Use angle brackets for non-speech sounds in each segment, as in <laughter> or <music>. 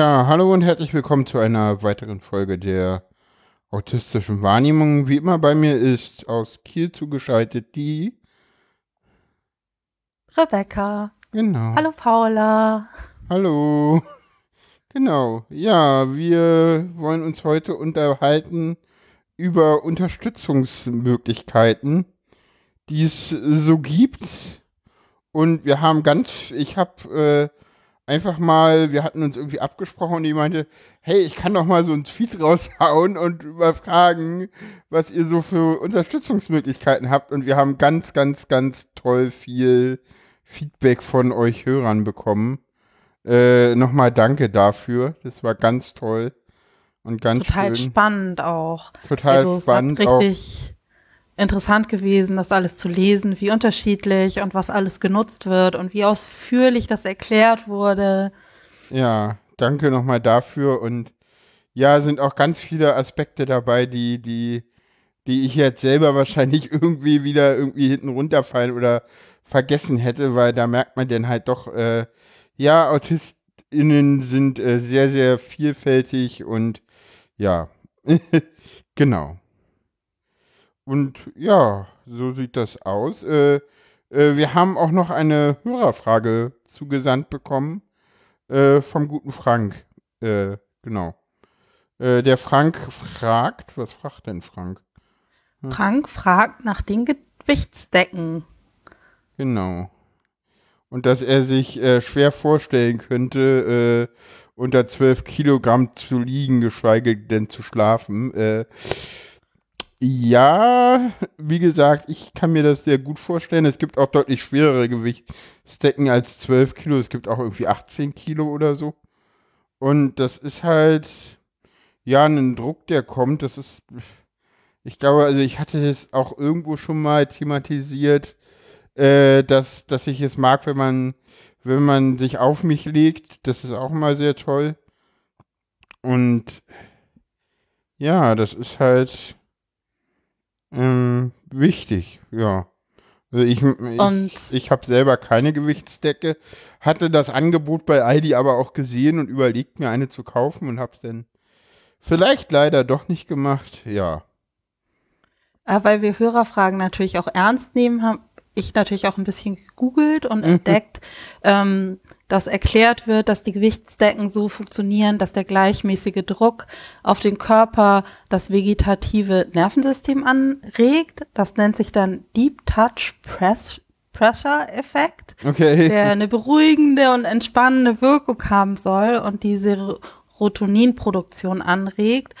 Ja, hallo und herzlich willkommen zu einer weiteren Folge der autistischen Wahrnehmung. Wie immer bei mir ist aus Kiel zugeschaltet die Rebecca. Genau. Hallo Paula. Hallo. Genau. Ja, wir wollen uns heute unterhalten über Unterstützungsmöglichkeiten, die es so gibt. Und wir haben ganz, ich habe äh, einfach mal, wir hatten uns irgendwie abgesprochen und die meinte, hey, ich kann doch mal so einen Tweet raushauen und mal fragen, was ihr so für Unterstützungsmöglichkeiten habt. Und wir haben ganz, ganz, ganz toll viel Feedback von euch Hörern bekommen. Äh, Nochmal danke dafür. Das war ganz toll und ganz Total schön. spannend auch. Total also es spannend. Hat auch. richtig interessant gewesen, das alles zu lesen, wie unterschiedlich und was alles genutzt wird und wie ausführlich das erklärt wurde. Ja, danke nochmal dafür und ja, sind auch ganz viele Aspekte dabei, die, die, die ich jetzt selber wahrscheinlich <laughs> irgendwie wieder irgendwie hinten runterfallen oder vergessen hätte, weil da merkt man dann halt doch, äh, ja, AutistInnen sind äh, sehr, sehr vielfältig und ja, <laughs> genau. Und ja, so sieht das aus. Äh, äh, wir haben auch noch eine Hörerfrage zugesandt bekommen äh, vom guten Frank. Äh, genau. Äh, der Frank fragt, was fragt denn Frank? Frank fragt nach den Gewichtsdecken. Genau. Und dass er sich äh, schwer vorstellen könnte, unter 12 Kilogramm zu liegen, geschweige denn zu schlafen. Äh, ja, wie gesagt, ich kann mir das sehr gut vorstellen. Es gibt auch deutlich schwerere Gewichtsdecken als 12 Kilo. Es gibt auch irgendwie 18 Kilo oder so. Und das ist halt, ja, ein Druck, der kommt. Das ist, ich glaube, also ich hatte das auch irgendwo schon mal thematisiert, äh, dass, dass ich es mag, wenn man, wenn man sich auf mich legt. Das ist auch mal sehr toll. Und ja, das ist halt ähm, wichtig, ja. Also ich, ich, ich habe selber keine Gewichtsdecke, hatte das Angebot bei Aldi aber auch gesehen und überlegt mir eine zu kaufen und habe es dann vielleicht leider doch nicht gemacht. Ja, Äh, weil wir Hörerfragen natürlich auch ernst nehmen, habe ich natürlich auch ein bisschen gegoogelt und Mhm. entdeckt, ähm, dass erklärt wird, dass die Gewichtsdecken so funktionieren, dass der gleichmäßige Druck auf den Körper das vegetative Nervensystem anregt. Das nennt sich dann Deep Touch Press Pressure Effekt, okay. der eine beruhigende und entspannende Wirkung haben soll und die Serotoninproduktion anregt.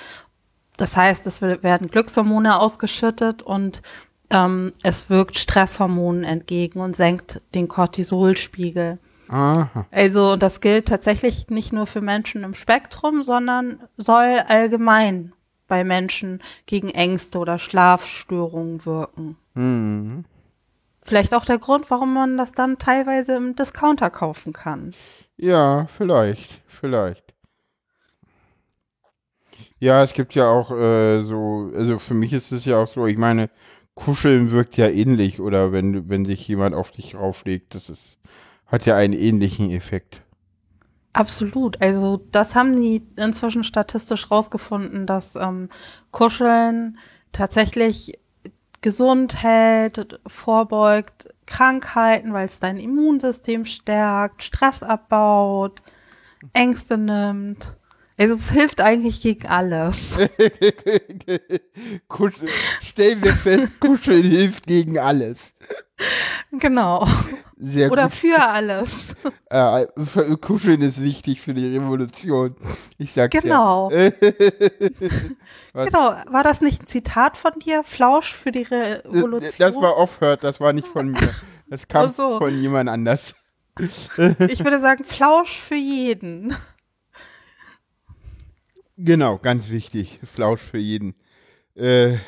Das heißt, es werden Glückshormone ausgeschüttet und ähm, es wirkt Stresshormonen entgegen und senkt den Cortisolspiegel. Aha. Also das gilt tatsächlich nicht nur für Menschen im Spektrum, sondern soll allgemein bei Menschen gegen Ängste oder Schlafstörungen wirken. Hm. Vielleicht auch der Grund, warum man das dann teilweise im Discounter kaufen kann. Ja, vielleicht, vielleicht. Ja, es gibt ja auch äh, so, also für mich ist es ja auch so, ich meine, Kuscheln wirkt ja ähnlich oder wenn, wenn sich jemand auf dich rauflegt, das ist, hat ja einen ähnlichen Effekt. Absolut. Also das haben die inzwischen statistisch rausgefunden, dass ähm, Kuscheln tatsächlich gesund hält, vorbeugt Krankheiten, weil es dein Immunsystem stärkt, Stress abbaut, Ängste nimmt. Also es hilft eigentlich gegen alles. <laughs> Kuscheln, stellen wir fest, Kuscheln hilft gegen alles. genau. Sehr Oder gut. für alles. <laughs> Äh, für- Kuscheln ist wichtig für die Revolution. Ich sag Genau. <laughs> Ja. Genau. War das nicht ein Zitat von dir? Flausch für die Revolution? Das war Offhört, das war nicht von mir. Das kam so. von jemand anders. ich würde sagen, Flausch für jeden. Genau, ganz wichtig. Flausch für jeden. Äh,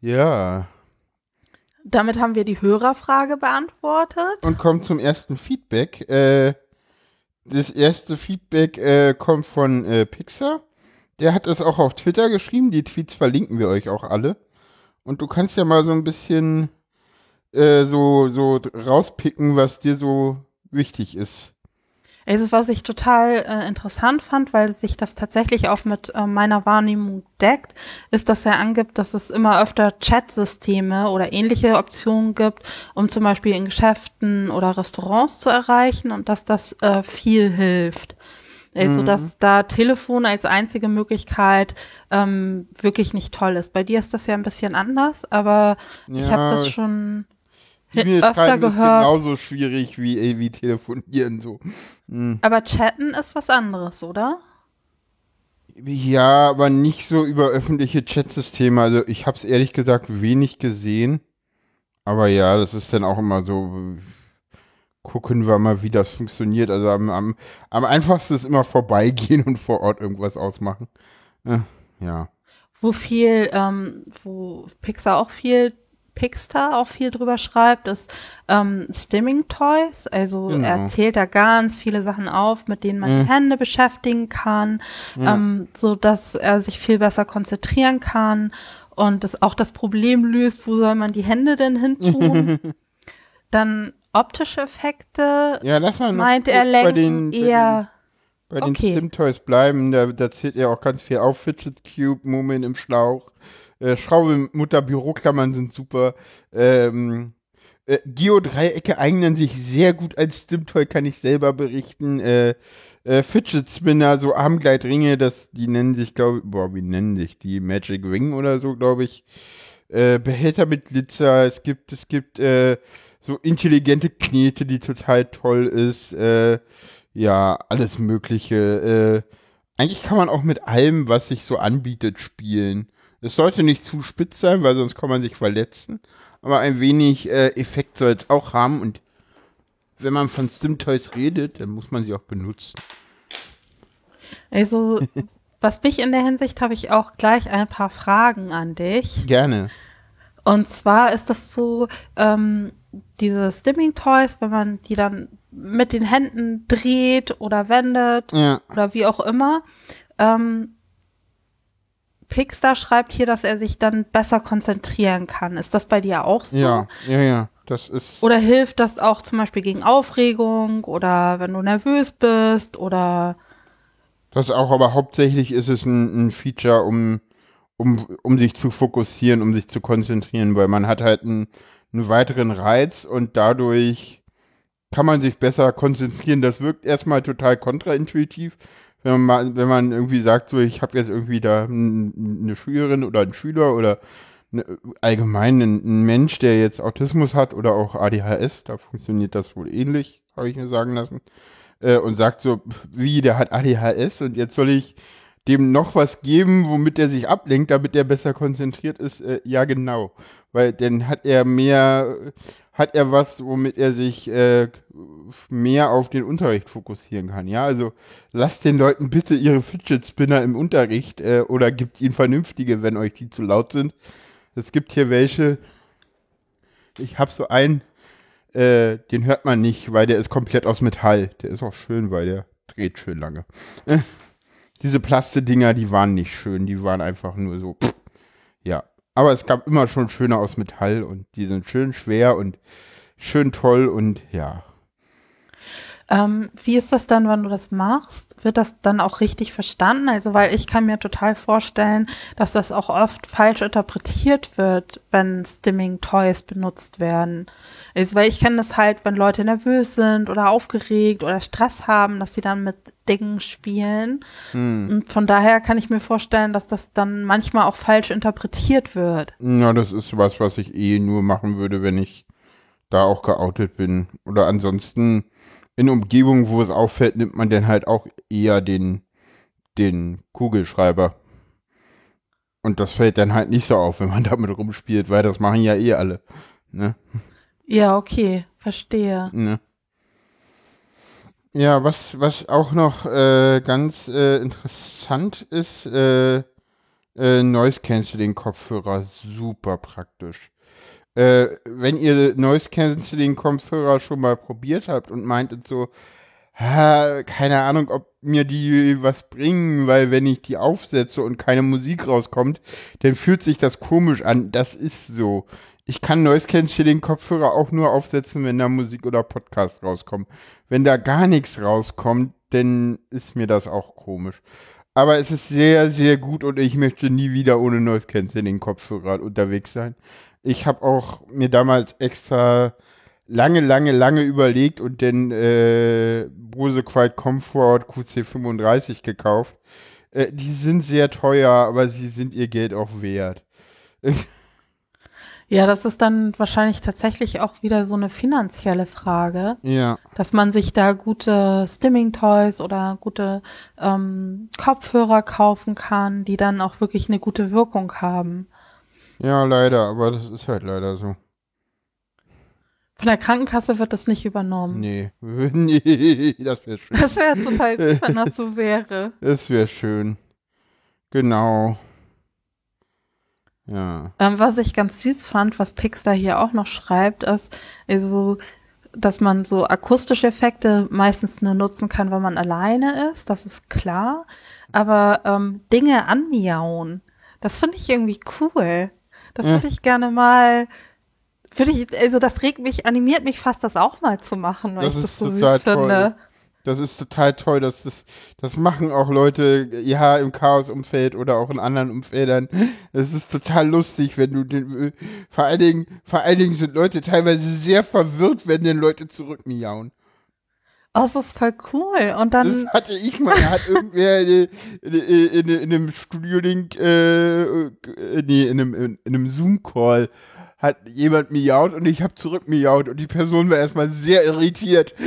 ja. Damit haben wir die Hörerfrage beantwortet. Und kommt zum ersten Feedback. Äh, das erste Feedback äh, kommt von äh, Pixar. Der hat es auch auf Twitter geschrieben. Die Tweets verlinken wir euch auch alle. Und du kannst ja mal so ein bisschen äh, so, so rauspicken, was dir so wichtig ist. Also was ich total äh, interessant fand, weil sich das tatsächlich auch mit äh, meiner Wahrnehmung deckt, ist, dass er angibt, dass es immer öfter Chat-Systeme oder ähnliche Optionen gibt, um zum Beispiel in Geschäften oder Restaurants zu erreichen und dass das äh, viel hilft. Also, mhm. dass da Telefon als einzige Möglichkeit ähm, wirklich nicht toll ist. Bei dir ist das ja ein bisschen anders, aber ja. ich habe das schon E-Mail öfter gehört. Ist genauso schwierig wie, wie telefonieren so. Hm. Aber chatten ist was anderes, oder? Ja, aber nicht so über öffentliche Chatsysteme. Also ich habe es ehrlich gesagt wenig gesehen. Aber ja, das ist dann auch immer so. Gucken wir mal, wie das funktioniert. Also am, am, am einfachsten ist immer vorbeigehen <laughs> und vor Ort irgendwas ausmachen. Äh, ja. Wo viel, ähm, wo Pixar auch viel Pixar auch viel drüber schreibt, ist ähm, Stimming Toys. Also genau. er zählt da ganz viele Sachen auf, mit denen man mhm. die Hände beschäftigen kann, ja. ähm, so dass er sich viel besser konzentrieren kann und das auch das Problem löst, wo soll man die Hände denn hin tun? <laughs> Dann optische Effekte, ja, lass mal meint er lenken eher bei den okay. Stim Toys bleiben, da, da zählt ja auch ganz viel auf. Fidget Cube, Mumin im Schlauch, äh, Schraube, Mutter, Büroklammern sind super. Ähm, äh, Geodreiecke eignen sich sehr gut als Stimtoy, kann ich selber berichten. Äh, äh, Fidget Spinner, so Armgleitringe, das, die nennen sich, glaube ich, boah, wie nennen sich die? Magic Ring oder so, glaube ich. Äh, Behälter mit Glitzer, es gibt, es gibt, äh, so intelligente Knete, die total toll ist, äh, ja, alles Mögliche. Äh, eigentlich kann man auch mit allem, was sich so anbietet, spielen. Es sollte nicht zu spitz sein, weil sonst kann man sich verletzen. Aber ein wenig äh, Effekt soll es auch haben. Und wenn man von Stim-Toys redet, dann muss man sie auch benutzen. Also, was mich in der Hinsicht habe ich auch gleich ein paar Fragen an dich. Gerne. Und zwar ist das so, ähm, diese Stimming Toys, wenn man die dann mit den Händen dreht oder wendet ja. oder wie auch immer, ähm, Pixar schreibt hier, dass er sich dann besser konzentrieren kann. Ist das bei dir auch so? Ja, ja, ja. Das ist. Oder hilft das auch zum Beispiel gegen Aufregung oder wenn du nervös bist oder. Das auch, aber hauptsächlich ist es ein, ein Feature, um, um, um sich zu fokussieren, um sich zu konzentrieren, weil man hat halt einen, einen weiteren Reiz und dadurch kann man sich besser konzentrieren. Das wirkt erstmal total kontraintuitiv, wenn man, mal, wenn man irgendwie sagt, so ich habe jetzt irgendwie da eine Schülerin oder einen Schüler oder eine, allgemein einen, Mensch, der jetzt Autismus hat oder auch ADHS, da funktioniert das wohl ähnlich, habe ich mir sagen lassen, äh, und sagt so, wie, der hat ADHS und jetzt soll ich dem noch was geben, womit er sich ablenkt, damit er besser konzentriert ist, äh, ja genau, weil dann hat er mehr hat er was, womit er sich äh, mehr auf den Unterricht fokussieren kann. Ja, also lasst den Leuten bitte ihre Fidget Spinner im Unterricht äh, oder gibt ihnen vernünftige, wenn euch die zu laut sind. Es gibt hier welche. Ich habe so einen, äh, den hört man nicht, weil der ist komplett aus Metall. Der ist auch schön, weil der dreht schön lange. Äh, diese Plaste-Dinger, die waren nicht schön, die waren einfach nur so. Pff, ja, aber es gab immer schon schöne aus Metall und die sind schön schwer und schön toll und ja. Ähm, wie ist das dann, wenn du das machst? Wird das dann auch richtig verstanden? Also, weil ich kann mir total vorstellen, dass das auch oft falsch interpretiert wird, wenn Stimming Toys benutzt werden. Also, weil ich kenne das halt, wenn Leute nervös sind oder aufgeregt oder Stress haben, dass sie dann mit Dingen spielen. Hm. Und von daher kann ich mir vorstellen, dass das dann manchmal auch falsch interpretiert wird. Ja, das ist was, was ich eh nur machen würde, wenn ich da auch geoutet bin. Oder ansonsten in Umgebungen, wo es auffällt, nimmt man dann halt auch eher den, den Kugelschreiber. Und das fällt dann halt nicht so auf, wenn man <laughs> damit rumspielt, weil das machen ja eh alle. Ne? Ja, okay, verstehe. Ne? Ja, was, was auch noch äh, ganz äh, interessant ist, äh, äh Noise Cancelling Kopfhörer, super praktisch. Äh, wenn ihr Noise Cancelling Kopfhörer schon mal probiert habt und meintet so, ha, keine Ahnung, ob mir die was bringen, weil wenn ich die aufsetze und keine Musik rauskommt, dann fühlt sich das komisch an. Das ist so. Ich kann Noise Cancelling Kopfhörer auch nur aufsetzen, wenn da Musik oder Podcast rauskommt. Wenn da gar nichts rauskommt, dann ist mir das auch komisch. Aber es ist sehr, sehr gut und ich möchte nie wieder ohne Noise Cancelling Kopfhörer unterwegs sein. Ich habe auch mir damals extra lange, lange, lange überlegt und den äh, Bose Quiet Comfort QC35 gekauft. Äh, die sind sehr teuer, aber sie sind ihr Geld auch wert. <laughs> Ja, das ist dann wahrscheinlich tatsächlich auch wieder so eine finanzielle Frage. Ja. Dass man sich da gute Stimming-Toys oder gute ähm, Kopfhörer kaufen kann, die dann auch wirklich eine gute Wirkung haben. Ja, leider, aber das ist halt leider so. Von der Krankenkasse wird das nicht übernommen. Nee, <laughs> nee das wäre schön. Das wäre total gut, wenn das so <laughs> wäre. Das wäre schön. Genau. Ja. Ähm, was ich ganz süß fand, was Pixar hier auch noch schreibt, ist, also, dass man so akustische Effekte meistens nur nutzen kann, wenn man alleine ist, das ist klar. Aber ähm, Dinge anmiauen, das finde ich irgendwie cool. Das würde ich gerne mal würde ich, also das regt mich, animiert mich fast, das auch mal zu machen, weil Das ich das so süß finde. Das ist total toll, dass das, das machen auch Leute, ja, im Chaos-Umfeld oder auch in anderen Umfeldern. Es ist total lustig, wenn du den, vor allen Dingen, vor allen Dingen sind Leute teilweise sehr verwirrt, wenn den Leute zurückmiauen. Oh, das ist voll cool. Und dann, Das hatte ich mal, da hat irgendwer in, in, in, in einem Studio-Link, äh, äh, nee, in einem, in, in einem Zoom-Call hat jemand miaut und ich habe zurück miaut und die Person war erstmal sehr irritiert. <laughs>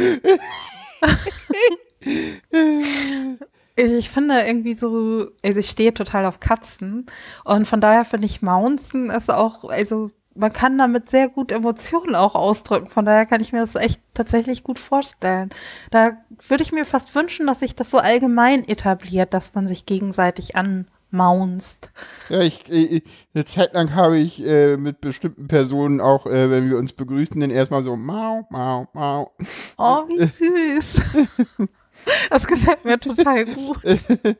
ich finde irgendwie so, also ich stehe total auf Katzen und von daher finde ich Mounzen ist auch, also man kann damit sehr gut Emotionen auch ausdrücken. Von daher kann ich mir das echt tatsächlich gut vorstellen. Da würde ich mir fast wünschen, dass sich das so allgemein etabliert, dass man sich gegenseitig anmaunst. Ja, ich, ich, eine Zeit lang habe ich äh, mit bestimmten Personen auch, äh, wenn wir uns begrüßen, dann erstmal so mau, mau, mau. Oh, wie <laughs> süß. Das gefällt mir total gut. <laughs>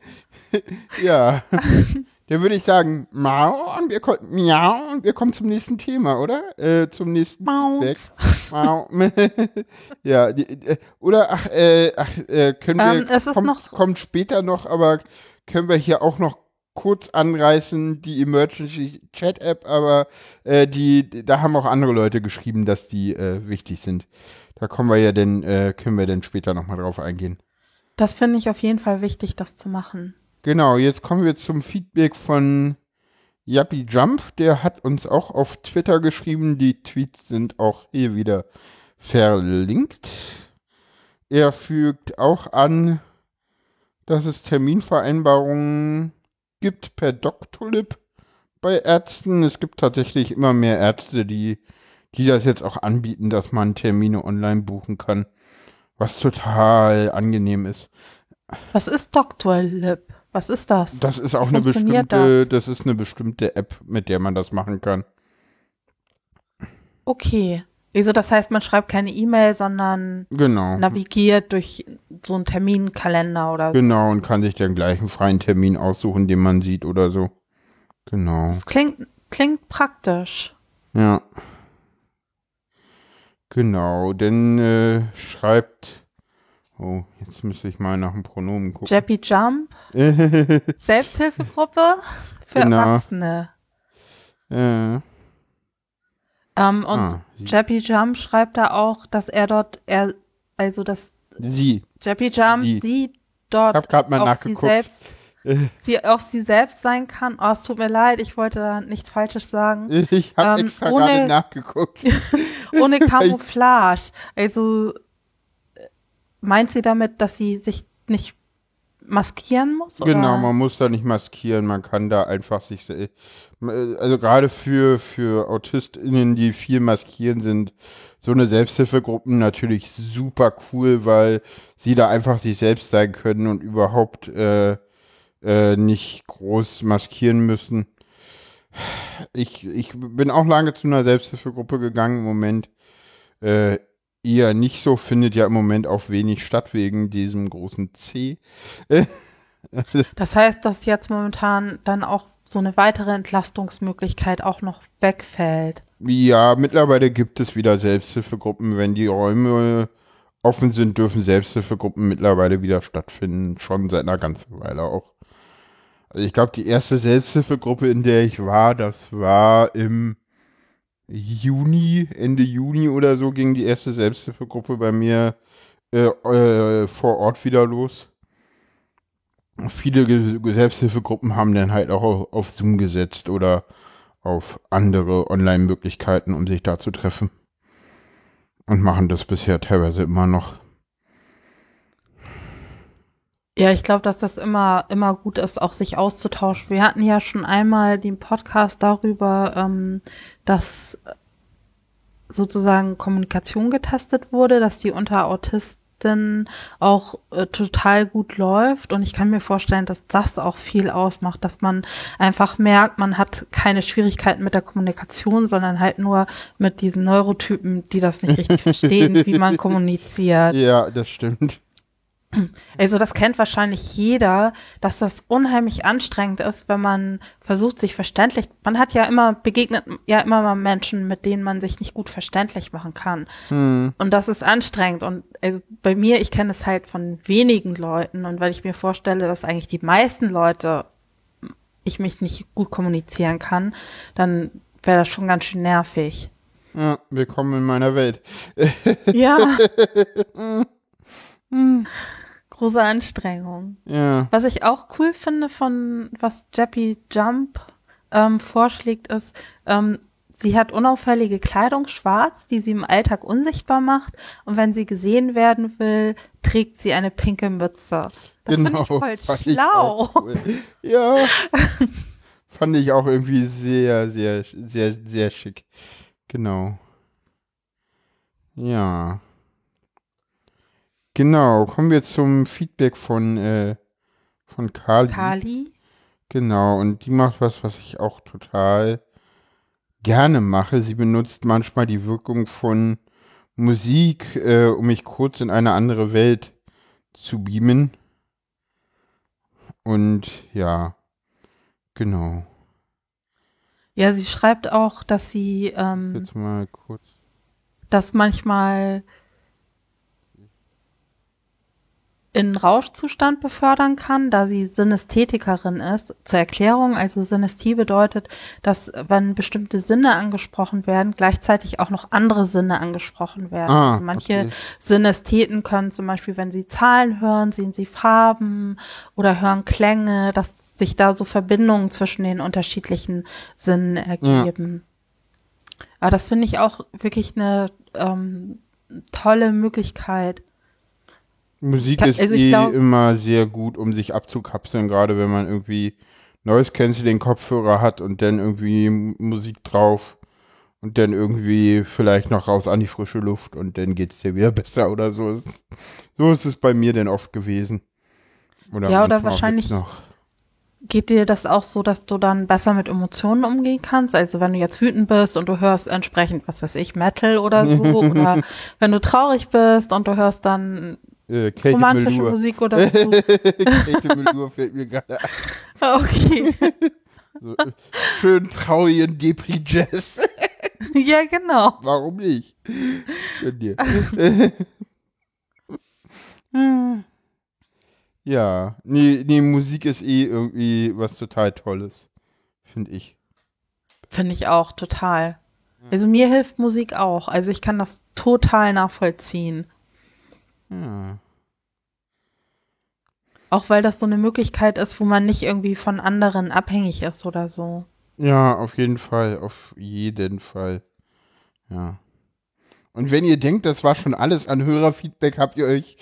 ja. <laughs> Dann würde ich sagen, mau und wir kommen, miau und wir kommen zum nächsten Thema, oder? Äh, zum nächsten Maus. Mau. <laughs> ja, die, äh, oder ach, äh, ach äh, können wir, Ähm, es ist kommt, noch- kommt später noch, aber können wir hier auch noch kurz anreißen, die Emergency Chat App, aber äh, die, da haben auch andere Leute geschrieben, dass die äh, wichtig sind. Da kommen wir ja dann, äh, können wir dann später nochmal drauf eingehen. Das finde ich auf jeden Fall wichtig, das zu machen. Genau, jetzt kommen wir zum Feedback von Yappy Jump. Der hat uns auch auf Twitter geschrieben. Die Tweets sind auch hier wieder verlinkt. Er fügt auch an, dass es Terminvereinbarungen gibt per Doctolib bei Ärzten. Es gibt tatsächlich immer mehr Ärzte, die, die das jetzt auch anbieten, dass man Termine online buchen kann. Was total angenehm ist. Was ist Dr. Was ist das? Das ist auch eine bestimmte, das? ist eine bestimmte App, mit der man das machen kann. Okay. Also das heißt, man schreibt keine E-Mail, sondern Genau. navigiert durch so einen Terminkalender oder so. Genau, und kann sich dann gleich einen freien Termin aussuchen, den man sieht oder so. Genau. Das klingt, klingt praktisch. Ja. Genau, denn äh, schreibt. Oh, jetzt müsste ich mal nach dem Pronomen gucken. Jappy Jump, <laughs> Selbsthilfegruppe für Genau. Erwachsene. äh, Ähm, und ah, Jappy Jump schreibt da auch, dass er dort, er, also dass sie. Jappy Jump, Sie. sie, dort Ich hab mal auch nachgeguckt. sie selbst, <laughs> sie auch sie selbst sein kann. Oh, es tut mir leid, ich wollte da nichts Falsches sagen. <laughs> ich habe Ähm, extra ohne- gerade nachgeguckt. Ohne Camouflage. Also meint sie damit, dass sie sich nicht maskieren muss? Oder? Genau, man muss da nicht maskieren, man kann da einfach sich, also gerade für, für AutistInnen, die viel maskieren sind, so eine Selbsthilfegruppen natürlich super cool, weil sie da einfach sich selbst sein können und überhaupt äh, äh, nicht groß maskieren müssen. Ich, ich bin auch lange zu einer Selbsthilfegruppe gegangen im Moment. Äh, eher nicht so, findet ja im Moment auch wenig statt wegen diesem großen C. <laughs> Das heißt, dass jetzt momentan dann auch so eine weitere Entlastungsmöglichkeit auch noch wegfällt. Ja, mittlerweile gibt es wieder Selbsthilfegruppen. Wenn die Räume offen sind, dürfen Selbsthilfegruppen mittlerweile wieder stattfinden. Schon seit einer ganzen Weile auch. Also ich glaube, die erste Selbsthilfegruppe, in der ich war, das war im Juni, Ende Juni oder so, ging die erste Selbsthilfegruppe bei mir äh, äh, vor Ort wieder los. Viele Selbsthilfegruppen haben dann halt auch auf Zoom gesetzt oder auf andere Online-Möglichkeiten, um sich da zu treffen. Und machen das bisher teilweise immer noch. Ja, ich glaube, dass das immer, immer gut ist, auch sich auszutauschen. Wir hatten ja schon einmal den Podcast darüber, ähm, dass sozusagen Kommunikation getestet wurde, dass die unter Autisten auch äh, total gut läuft. Und ich kann mir vorstellen, dass das auch viel ausmacht, dass man einfach merkt, man hat keine Schwierigkeiten mit der Kommunikation, sondern halt nur mit diesen Neurotypen, die das nicht richtig verstehen, wie man <laughs> kommuniziert. Ja, das stimmt. Also das kennt wahrscheinlich jeder, dass das unheimlich anstrengend ist, wenn man versucht, sich verständlich. Man hat ja immer begegnet ja immer mal Menschen, mit denen man sich nicht gut verständlich machen kann. Hm. Und das ist anstrengend. Und also bei mir, ich kenne es halt von wenigen Leuten. Und weil ich mir vorstelle, dass eigentlich die meisten Leute ich mich nicht gut kommunizieren kann, dann wäre das schon ganz schön nervig. Ja, willkommen in meiner Welt. Ja. <laughs> <laughs> hm große Anstrengung. Ja. Was ich auch cool finde von was Jappy Jump ähm, vorschlägt, ist, ähm, sie hat unauffällige Kleidung schwarz, die sie im Alltag unsichtbar macht. Und wenn sie gesehen werden will, trägt sie eine pinke Mütze. Das genau, finde ich voll schlau. Ich cool. Ja. <laughs> fand ich auch irgendwie sehr, sehr, sehr, sehr schick. Genau. Ja. Genau, kommen wir zum Feedback von, äh, von Kali. Kali. Genau, und die macht was, was ich auch total gerne mache. Sie benutzt manchmal die Wirkung von Musik, äh, um mich kurz in eine andere Welt zu beamen. Und ja, genau. Ja, sie schreibt auch, dass sie ähm, jetzt mal kurz, dass manchmal in Rauschzustand befördern kann, da sie Synästhetikerin ist. Zur Erklärung, also Synästhie bedeutet, dass wenn bestimmte Sinne angesprochen werden, gleichzeitig auch noch andere Sinne angesprochen werden. Ah, also manche okay. Synästheten können zum Beispiel, wenn sie Zahlen hören, sehen sie Farben oder hören Klänge, dass sich da so Verbindungen zwischen den unterschiedlichen Sinnen ergeben. Ja. Aber das finde ich auch wirklich eine ähm, tolle Möglichkeit Musik ist also eh glaub, immer sehr gut, um sich abzukapseln, gerade wenn man irgendwie Noise Canceling Kopfhörer hat und dann irgendwie Musik drauf und dann irgendwie vielleicht noch raus an die frische Luft und dann geht es dir wieder <laughs> besser oder so. So ist es bei mir denn oft gewesen. Oder ja, oder wahrscheinlich geht dir das auch so, dass du dann besser mit Emotionen umgehen kannst? Also wenn du jetzt wütend bist und du hörst entsprechend, was weiß ich, Metal oder so, <laughs> oder wenn du traurig bist und du hörst dann äh, Kate Romantische Melur. Musik oder <laughs> so. Kate Melur fällt mir gerade ein. Okay. <laughs> So, äh, schön traurigen Depri-Jazz. <laughs> ja, genau. Warum nicht? dir. ja, nee, nee, Musik ist eh irgendwie was total Tolles. Finde ich. Finde ich auch, total. Also mir hilft Musik auch. Also ich kann das total nachvollziehen. Ja. Auch weil das so eine Möglichkeit ist, wo man nicht irgendwie von anderen abhängig ist oder so. Ja, auf jeden Fall, auf jeden Fall. Ja. Und wenn ihr denkt, das war schon alles an Hörerfeedback, habt ihr euch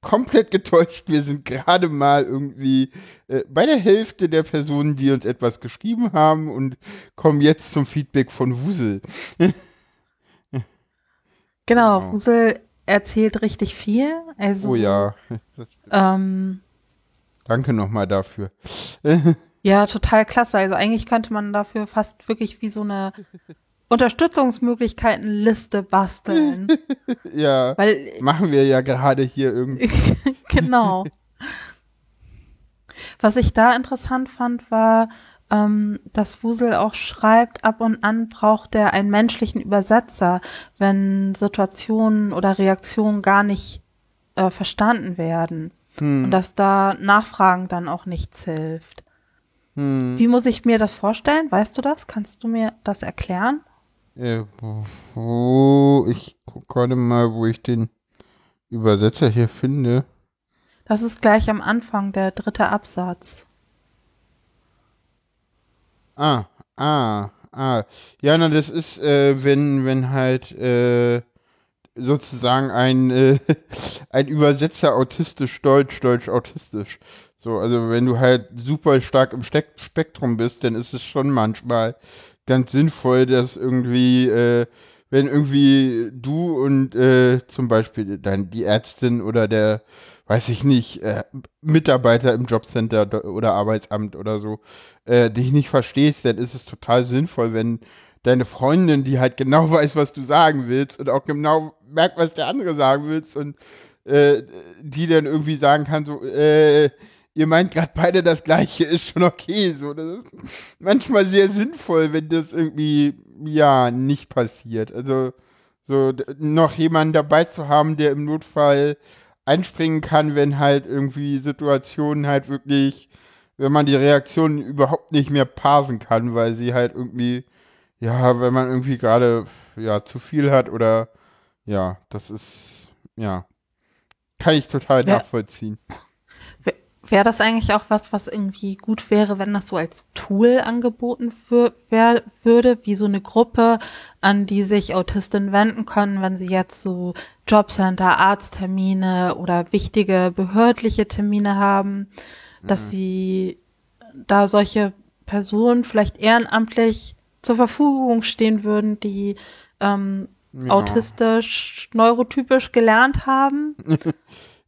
komplett getäuscht. Wir sind gerade mal irgendwie äh, bei der Hälfte der Personen, die uns etwas geschrieben haben und kommen jetzt zum Feedback von Wusel. <laughs> genau, genau, Wusel erzählt richtig viel. Also, oh ja. <laughs> Ähm, Danke nochmal dafür. <laughs> ja, total klasse. Also eigentlich könnte man dafür fast wirklich wie so eine Unterstützungsmöglichkeitenliste basteln. <laughs> ja, Weil, machen wir ja gerade hier irgendwie. genau. Was ich da interessant fand, war, ähm, dass Wusel auch schreibt, ab und an braucht er einen menschlichen Übersetzer, wenn Situationen oder Reaktionen gar nicht äh, verstanden werden. Hm. Und dass da Nachfragen dann auch nichts hilft. Hm. Wie muss ich mir das vorstellen? Weißt du das? Kannst du mir das erklären? Äh, wo, ich gucke gerade mal, wo ich den Übersetzer hier finde. Das ist gleich am Anfang, der dritte Absatz. Ah, ah, ah. Ja, na, das ist, äh, wenn, wenn halt, äh, sozusagen ein, äh, <laughs> ein Übersetzer autistisch, deutsch, deutsch, autistisch. So, also wenn du halt super stark im Steck Spektrum bist, dann ist es schon manchmal ganz sinnvoll, dass irgendwie, äh, wenn irgendwie du und äh, zum Beispiel dein, die Ärztin oder der, weiß ich nicht, äh, Mitarbeiter im Jobcenter oder Arbeitsamt oder so, äh, dich nicht verstehst, dann ist es total sinnvoll, wenn deine Freundin, die halt genau <laughs> weiß, was du sagen willst und auch genau merkt, was der andere sagen willst und äh, die dann irgendwie sagen kann, so, äh, ihr meint gerade beide das Gleiche, ist schon okay. So, das ist manchmal sehr sinnvoll, wenn das irgendwie, ja, nicht passiert. Also, so noch jemanden dabei zu haben, der im Notfall einspringen kann, wenn halt irgendwie Situationen halt wirklich, wenn man die Reaktionen überhaupt nicht mehr parsen kann, weil sie halt irgendwie, ja, wenn man irgendwie gerade, ja, zu viel hat oder, ja, das ist, ja, kann ich total Ja. Wäre das eigentlich auch was, was irgendwie gut wäre, wenn das so als Tool angeboten für, wär, würde, wie so eine Gruppe, an die sich Autistinnen wenden können, wenn sie jetzt so Jobcenter, Arzttermine oder wichtige behördliche Termine haben, dass sie da solche Personen vielleicht ehrenamtlich zur Verfügung stehen würden, die ähm, Ja. autistisch, neurotypisch gelernt haben. <laughs>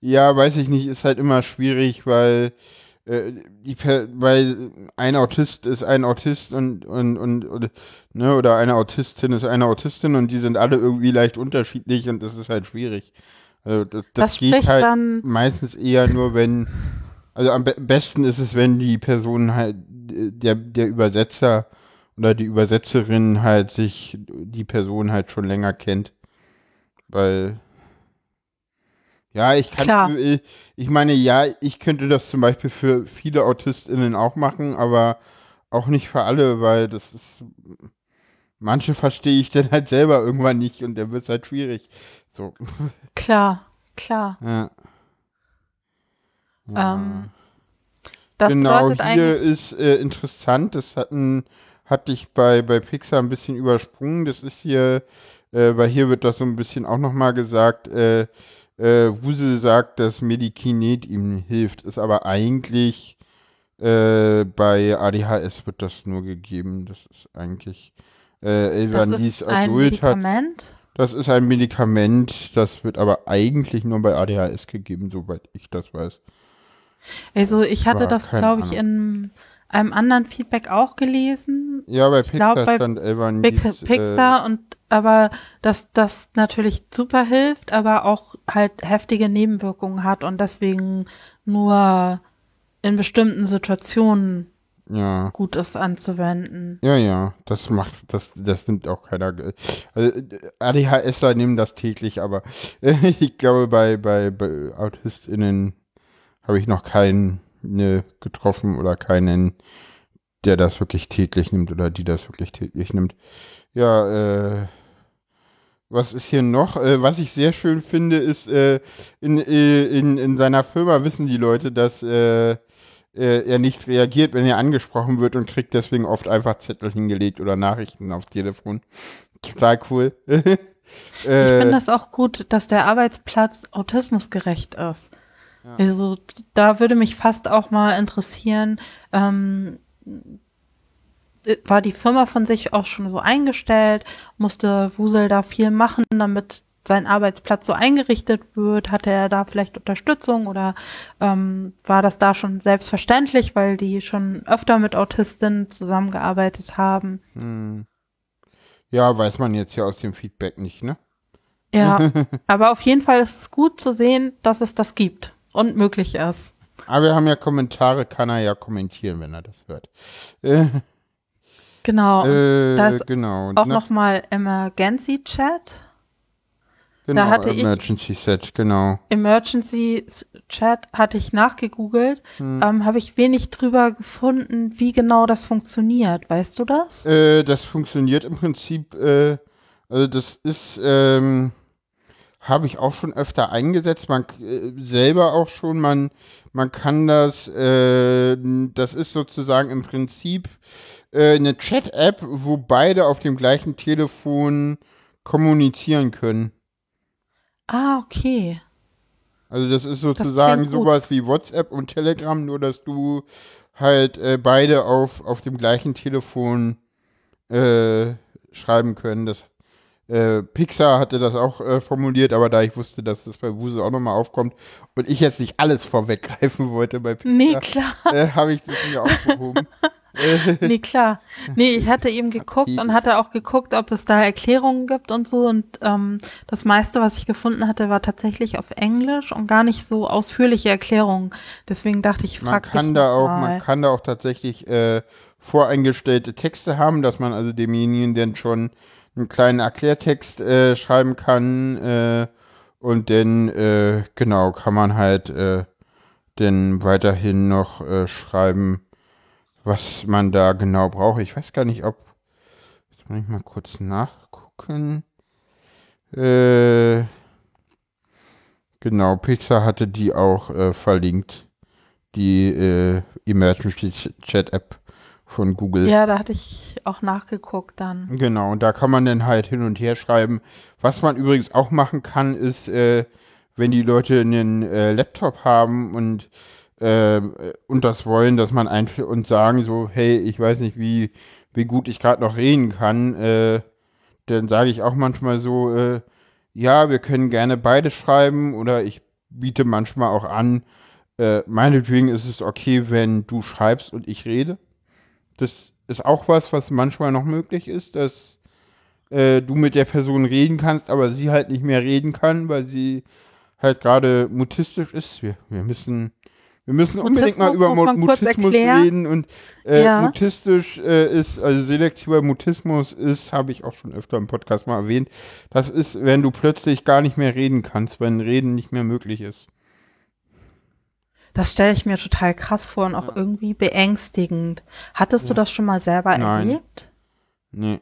Ja, weiß ich nicht, ist halt immer schwierig, weil äh, die per weil ein Autist ist ein Autist und, und, und, und ne, oder eine Autistin ist eine Autistin und die sind alle irgendwie leicht unterschiedlich und das ist halt schwierig. Also das, das, Das geht halt dann meistens eher nur, wenn, also am be besten ist es, wenn die Person halt, der, der Übersetzer oder die Übersetzerin halt sich die Person halt schon länger kennt. Weil, ja, ich kann, Klar. ich meine, ja, ich könnte das zum Beispiel für viele AutistInnen auch machen, aber auch nicht für alle, weil das ist, manche verstehe ich <laughs> dann halt selber irgendwann nicht und dann wird es halt schwierig. So, <laughs> Klar, klar. ja. Ja. Ähm, das genau, hier ist äh, interessant, das hatten, hatte ich bei, bei Pixar ein bisschen übersprungen. Das ist hier, äh, weil hier wird das so ein bisschen auch nochmal gesagt, äh, äh, Wusel sagt, dass Medikinet ihm hilft, ist aber eigentlich äh, bei ADHS wird das nur gegeben. Das ist eigentlich äh, ist ein Adult hat. Medikament. Das ist ein Medikament, das wird aber eigentlich nur bei ADHS gegeben, soweit ich das weiß. Also ich hatte War das, glaube ich, in einem anderen Feedback auch gelesen. Ja, bei Pixar glaub, bei stand Elvan Pix dies, äh, Pixar und aber dass das natürlich super hilft, aber auch halt heftige Nebenwirkungen hat und deswegen nur in bestimmten Situationen Ja, gut ist anzuwenden. ja, ja, das macht, das, das nimmt auch keiner. Also, ADHSler nehmen das täglich, aber <laughs> ich glaube, bei, bei, bei AutistInnen habe ich noch keinen ne, getroffen oder keinen, der das wirklich täglich nimmt oder die das wirklich täglich nimmt. Ja, äh, was ist hier noch? Äh, was ich sehr schön finde, ist, äh, in, äh, in, in seiner Firma wissen die Leute, dass äh, äh, er nicht reagiert, wenn er angesprochen wird und kriegt deswegen oft einfach Zettel hingelegt oder Nachrichten aufs Telefon. Total cool. <laughs> Ich äh, finde das auch gut, dass der Arbeitsplatz autismusgerecht ist. Also da würde mich fast auch mal interessieren, ähm, äh, war die Firma von sich auch schon so eingestellt? Musste Wusel da viel machen, damit sein Arbeitsplatz so eingerichtet wird? Hatte er da vielleicht Unterstützung oder ähm, war das da schon selbstverständlich, weil die schon öfter mit Autistinnen zusammengearbeitet haben? hm. Ja, weiß man jetzt ja aus dem Feedback nicht, ne? Ja, <laughs> aber auf jeden Fall ist es gut zu sehen, dass es das gibt und möglich ist. Aber wir haben ja Kommentare, kann er ja kommentieren, wenn er das hört. <laughs> Genau. äh, da ist genau. auch nochmal Emergency Chat. genau, hatte ich- Emergency Set, genau. Emergency Chat hatte ich nachgegoogelt, Hm. ähm, habe ich wenig drüber gefunden, wie genau das funktioniert. Weißt du das? Äh, das funktioniert im Prinzip, äh, also das ist, ähm, habe ich auch schon öfter eingesetzt, man äh, selber auch schon, man, man kann das, äh, das ist sozusagen im Prinzip äh, eine Chat-App, wo beide auf dem gleichen Telefon kommunizieren können. Ah, okay. Also das ist sozusagen gut. sowas wie WhatsApp und Telegram, nur dass du halt äh, beide auf, auf dem gleichen Telefon äh, schreiben können. Das, äh, Pixar hatte das auch äh, formuliert, aber da ich wusste, dass das bei Wuse auch nochmal aufkommt und ich jetzt nicht alles vorweggreifen wollte bei Nee, Pixar, klar. äh, habe ich das mir aufgehoben. <laughs> Nee, klar. Nee, ich hatte eben geguckt und hatte auch geguckt, ob es da Erklärungen gibt und so. Und ähm, das meiste, was ich gefunden hatte, war tatsächlich auf Englisch und gar nicht so ausführliche Erklärungen. Deswegen dachte ich, man frag dich kann da auch, mal. man kann da auch tatsächlich äh, voreingestellte Texte haben, dass man also demjenigen dann schon einen kleinen Erklärtext äh, schreiben kann äh, und dann äh, genau kann man halt äh, dann weiterhin noch äh, schreiben, was man da genau braucht. Ich weiß gar nicht, ob jetzt muss ich mal kurz nachgucken. Äh, genau, Pixar hatte die auch äh, verlinkt die äh, Emergency Chat App von Google. Ja, da hatte ich auch nachgeguckt dann. Genau, und da kann man dann halt hin und her schreiben. Was man übrigens auch machen kann, ist, äh, wenn die Leute einen äh, Laptop haben und äh, und das wollen, dass man einfach und sagen so, hey, ich weiß nicht, wie wie gut ich gerade noch reden kann, äh, dann sage ich auch manchmal so, äh, ja, wir können gerne beide schreiben oder ich biete manchmal auch an, äh, meinetwegen ist es okay, wenn du schreibst und ich rede. Das ist auch was, was manchmal noch möglich ist, dass äh, du mit der Person reden kannst, aber sie halt nicht mehr reden kann, weil sie halt gerade mutistisch ist. Wir, wir müssen wir müssen unbedingt mal über Mutismus reden und äh, Ja. mutistisch äh, ist, also selektiver Mutismus ist, habe ich auch schon öfter im Podcast mal erwähnt, das ist, wenn du plötzlich gar nicht mehr reden kannst, wenn Reden nicht mehr möglich ist. Das stelle ich mir total krass vor und auch irgendwie beängstigend. Hattest du das schon mal selber Nein. erlebt? Nee.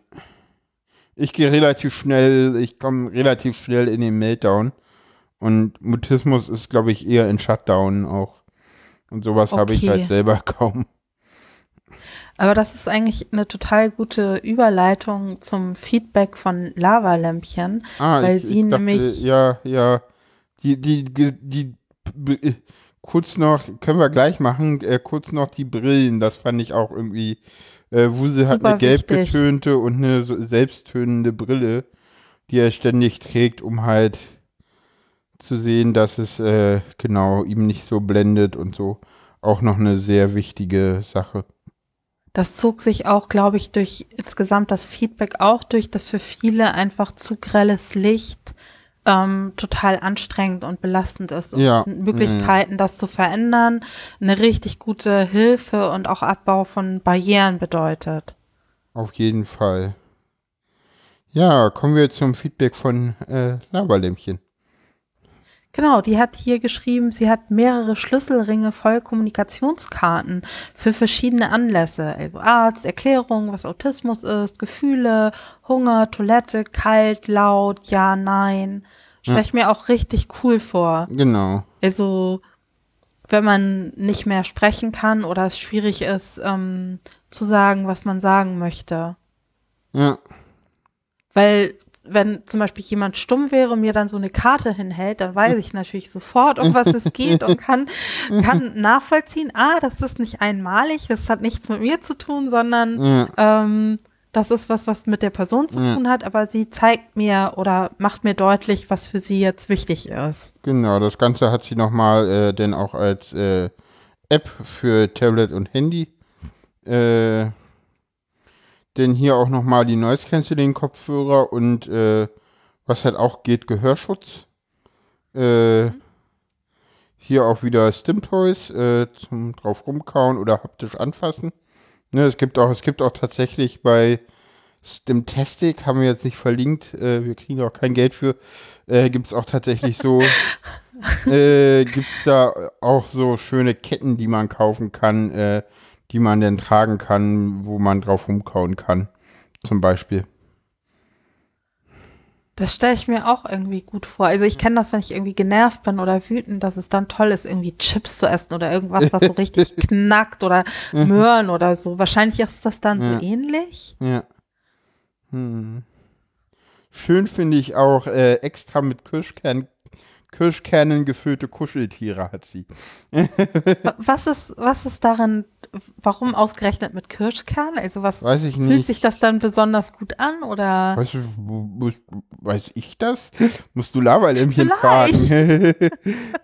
Ich gehe relativ schnell, ich komme relativ schnell in den Meltdown. Und Mutismus ist, glaube ich, eher in Shutdown auch. Und sowas habe ich Okay. halt selber <laughs> kaum. Aber das ist eigentlich eine total gute Überleitung zum Feedback von Lavalämpchen. Ah, Weil ich, sie ich dachte, nämlich- Ja, ja. Die, die, die, die, äh, kurz noch, können wir gleich machen, äh, kurz noch die Brillen, das fand ich auch irgendwie. Äh, Wuse hat eine gelb wichtig. getönte und eine so selbsttönende Brille, die er ständig trägt, um halt zu sehen, dass es äh, genau ihm nicht so blendet und so. Auch noch eine sehr wichtige Sache. Das zog sich auch, glaube ich, durch insgesamt das Feedback auch durch, dass für viele einfach zu grelles Licht ähm, total anstrengend und belastend ist. Und Ja, Möglichkeiten, das zu verändern, eine richtig gute Hilfe und auch Abbau von Barrieren bedeutet. Auf jeden Fall. Ja, kommen wir zum Feedback von äh, Laberlämpchen. Genau, die hat hier geschrieben, sie hat mehrere Schlüsselringe voll Kommunikationskarten für verschiedene Anlässe. Also Arzt, Erklärung, was Autismus ist, Gefühle, Hunger, Toilette, kalt, laut, ja, nein. Stelle ich mir auch richtig cool vor. Genau. Also, wenn man nicht mehr sprechen kann oder es schwierig ist, ähm, zu sagen, was man sagen möchte. Ja, Weil, wenn zum Beispiel jemand stumm wäre und mir dann so eine Karte hinhält, dann weiß ich natürlich sofort, um was es geht und kann, <laughs> kann nachvollziehen, ah, das ist nicht einmalig, das hat nichts mit mir zu tun, sondern ja, ähm, das ist was, was mit der Person zu tun hat, aber sie zeigt mir oder macht mir deutlich, was für sie jetzt wichtig ist. genau. Das Ganze hat sie nochmal äh, denn auch als äh, App für Tablet und Handy. Äh, denn hier auch nochmal die Noise Cancelling Kopfhörer und äh, was halt auch geht, Gehörschutz. Äh, hier auch wieder Stim Toys äh, zum drauf rumkauen oder haptisch anfassen. Ne, es gibt auch, es gibt auch tatsächlich bei Stimtastic, haben wir jetzt nicht verlinkt, äh, wir kriegen auch kein Geld für, äh, gibt es auch tatsächlich so, <laughs> äh, gibt es da auch so schöne Ketten, die man kaufen kann, äh, die man dann tragen kann, wo man drauf rumkauen kann, zum Beispiel. Das stelle ich mir auch irgendwie gut vor. Also ich kenne das, wenn ich irgendwie genervt bin oder wütend, dass es dann toll ist, irgendwie Chips zu essen oder irgendwas, was so richtig <laughs> knackt oder Möhren oder so. Wahrscheinlich ist das dann Ja. so ähnlich. Ja. Hm. Schön finde ich auch äh, extra mit Kirschkern, Kirschkernen gefüllte Kuscheltiere hat sie. Wa- Was ist, was ist darin, warum ausgerechnet mit Kirschkern? Also was Weiß ich fühlt nicht. sich das dann besonders gut an oder? Muss, weiß ich das? Musst du Lavalämmchen Vielleicht. fragen.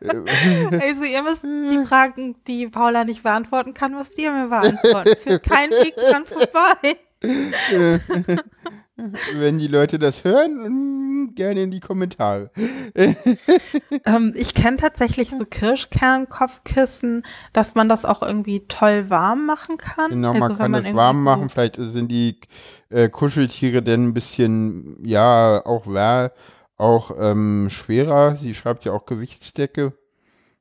<laughs> Also ihr müsst die Fragen, die Paula nicht beantworten kann, müsst ihr mir beantworten. Führt kein Weg dran vorbei. <laughs> Wenn die Leute das hören, mm, gerne in die Kommentare. <laughs> Ähm, ich kenne tatsächlich so Kirschkernkopfkissen, dass man das auch irgendwie toll warm machen kann. Genau, man Also wenn kann das irgendwie warm machen. Vielleicht sind die äh, Kuscheltiere dann ein bisschen, ja, auch, auch ähm, schwerer. Sie schreibt ja auch Gewichtsdecke.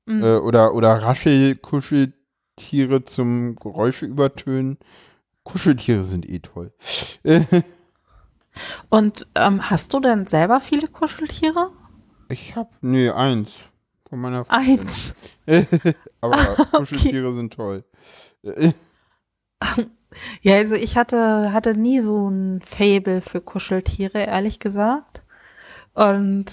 Mhm. Äh, oder, oder Raschelkuscheltiere zum Geräusche übertönen. Kuscheltiere sind eh toll. <laughs> Und ähm, hast du denn selber viele Kuscheltiere? Ich hab, nee, eins. Von meiner Freundin. Eins. <laughs> Aber <laughs> Kuscheltiere sind toll. <laughs> Ja, also ich hatte, hatte nie so ein Fable für Kuscheltiere, ehrlich gesagt. Und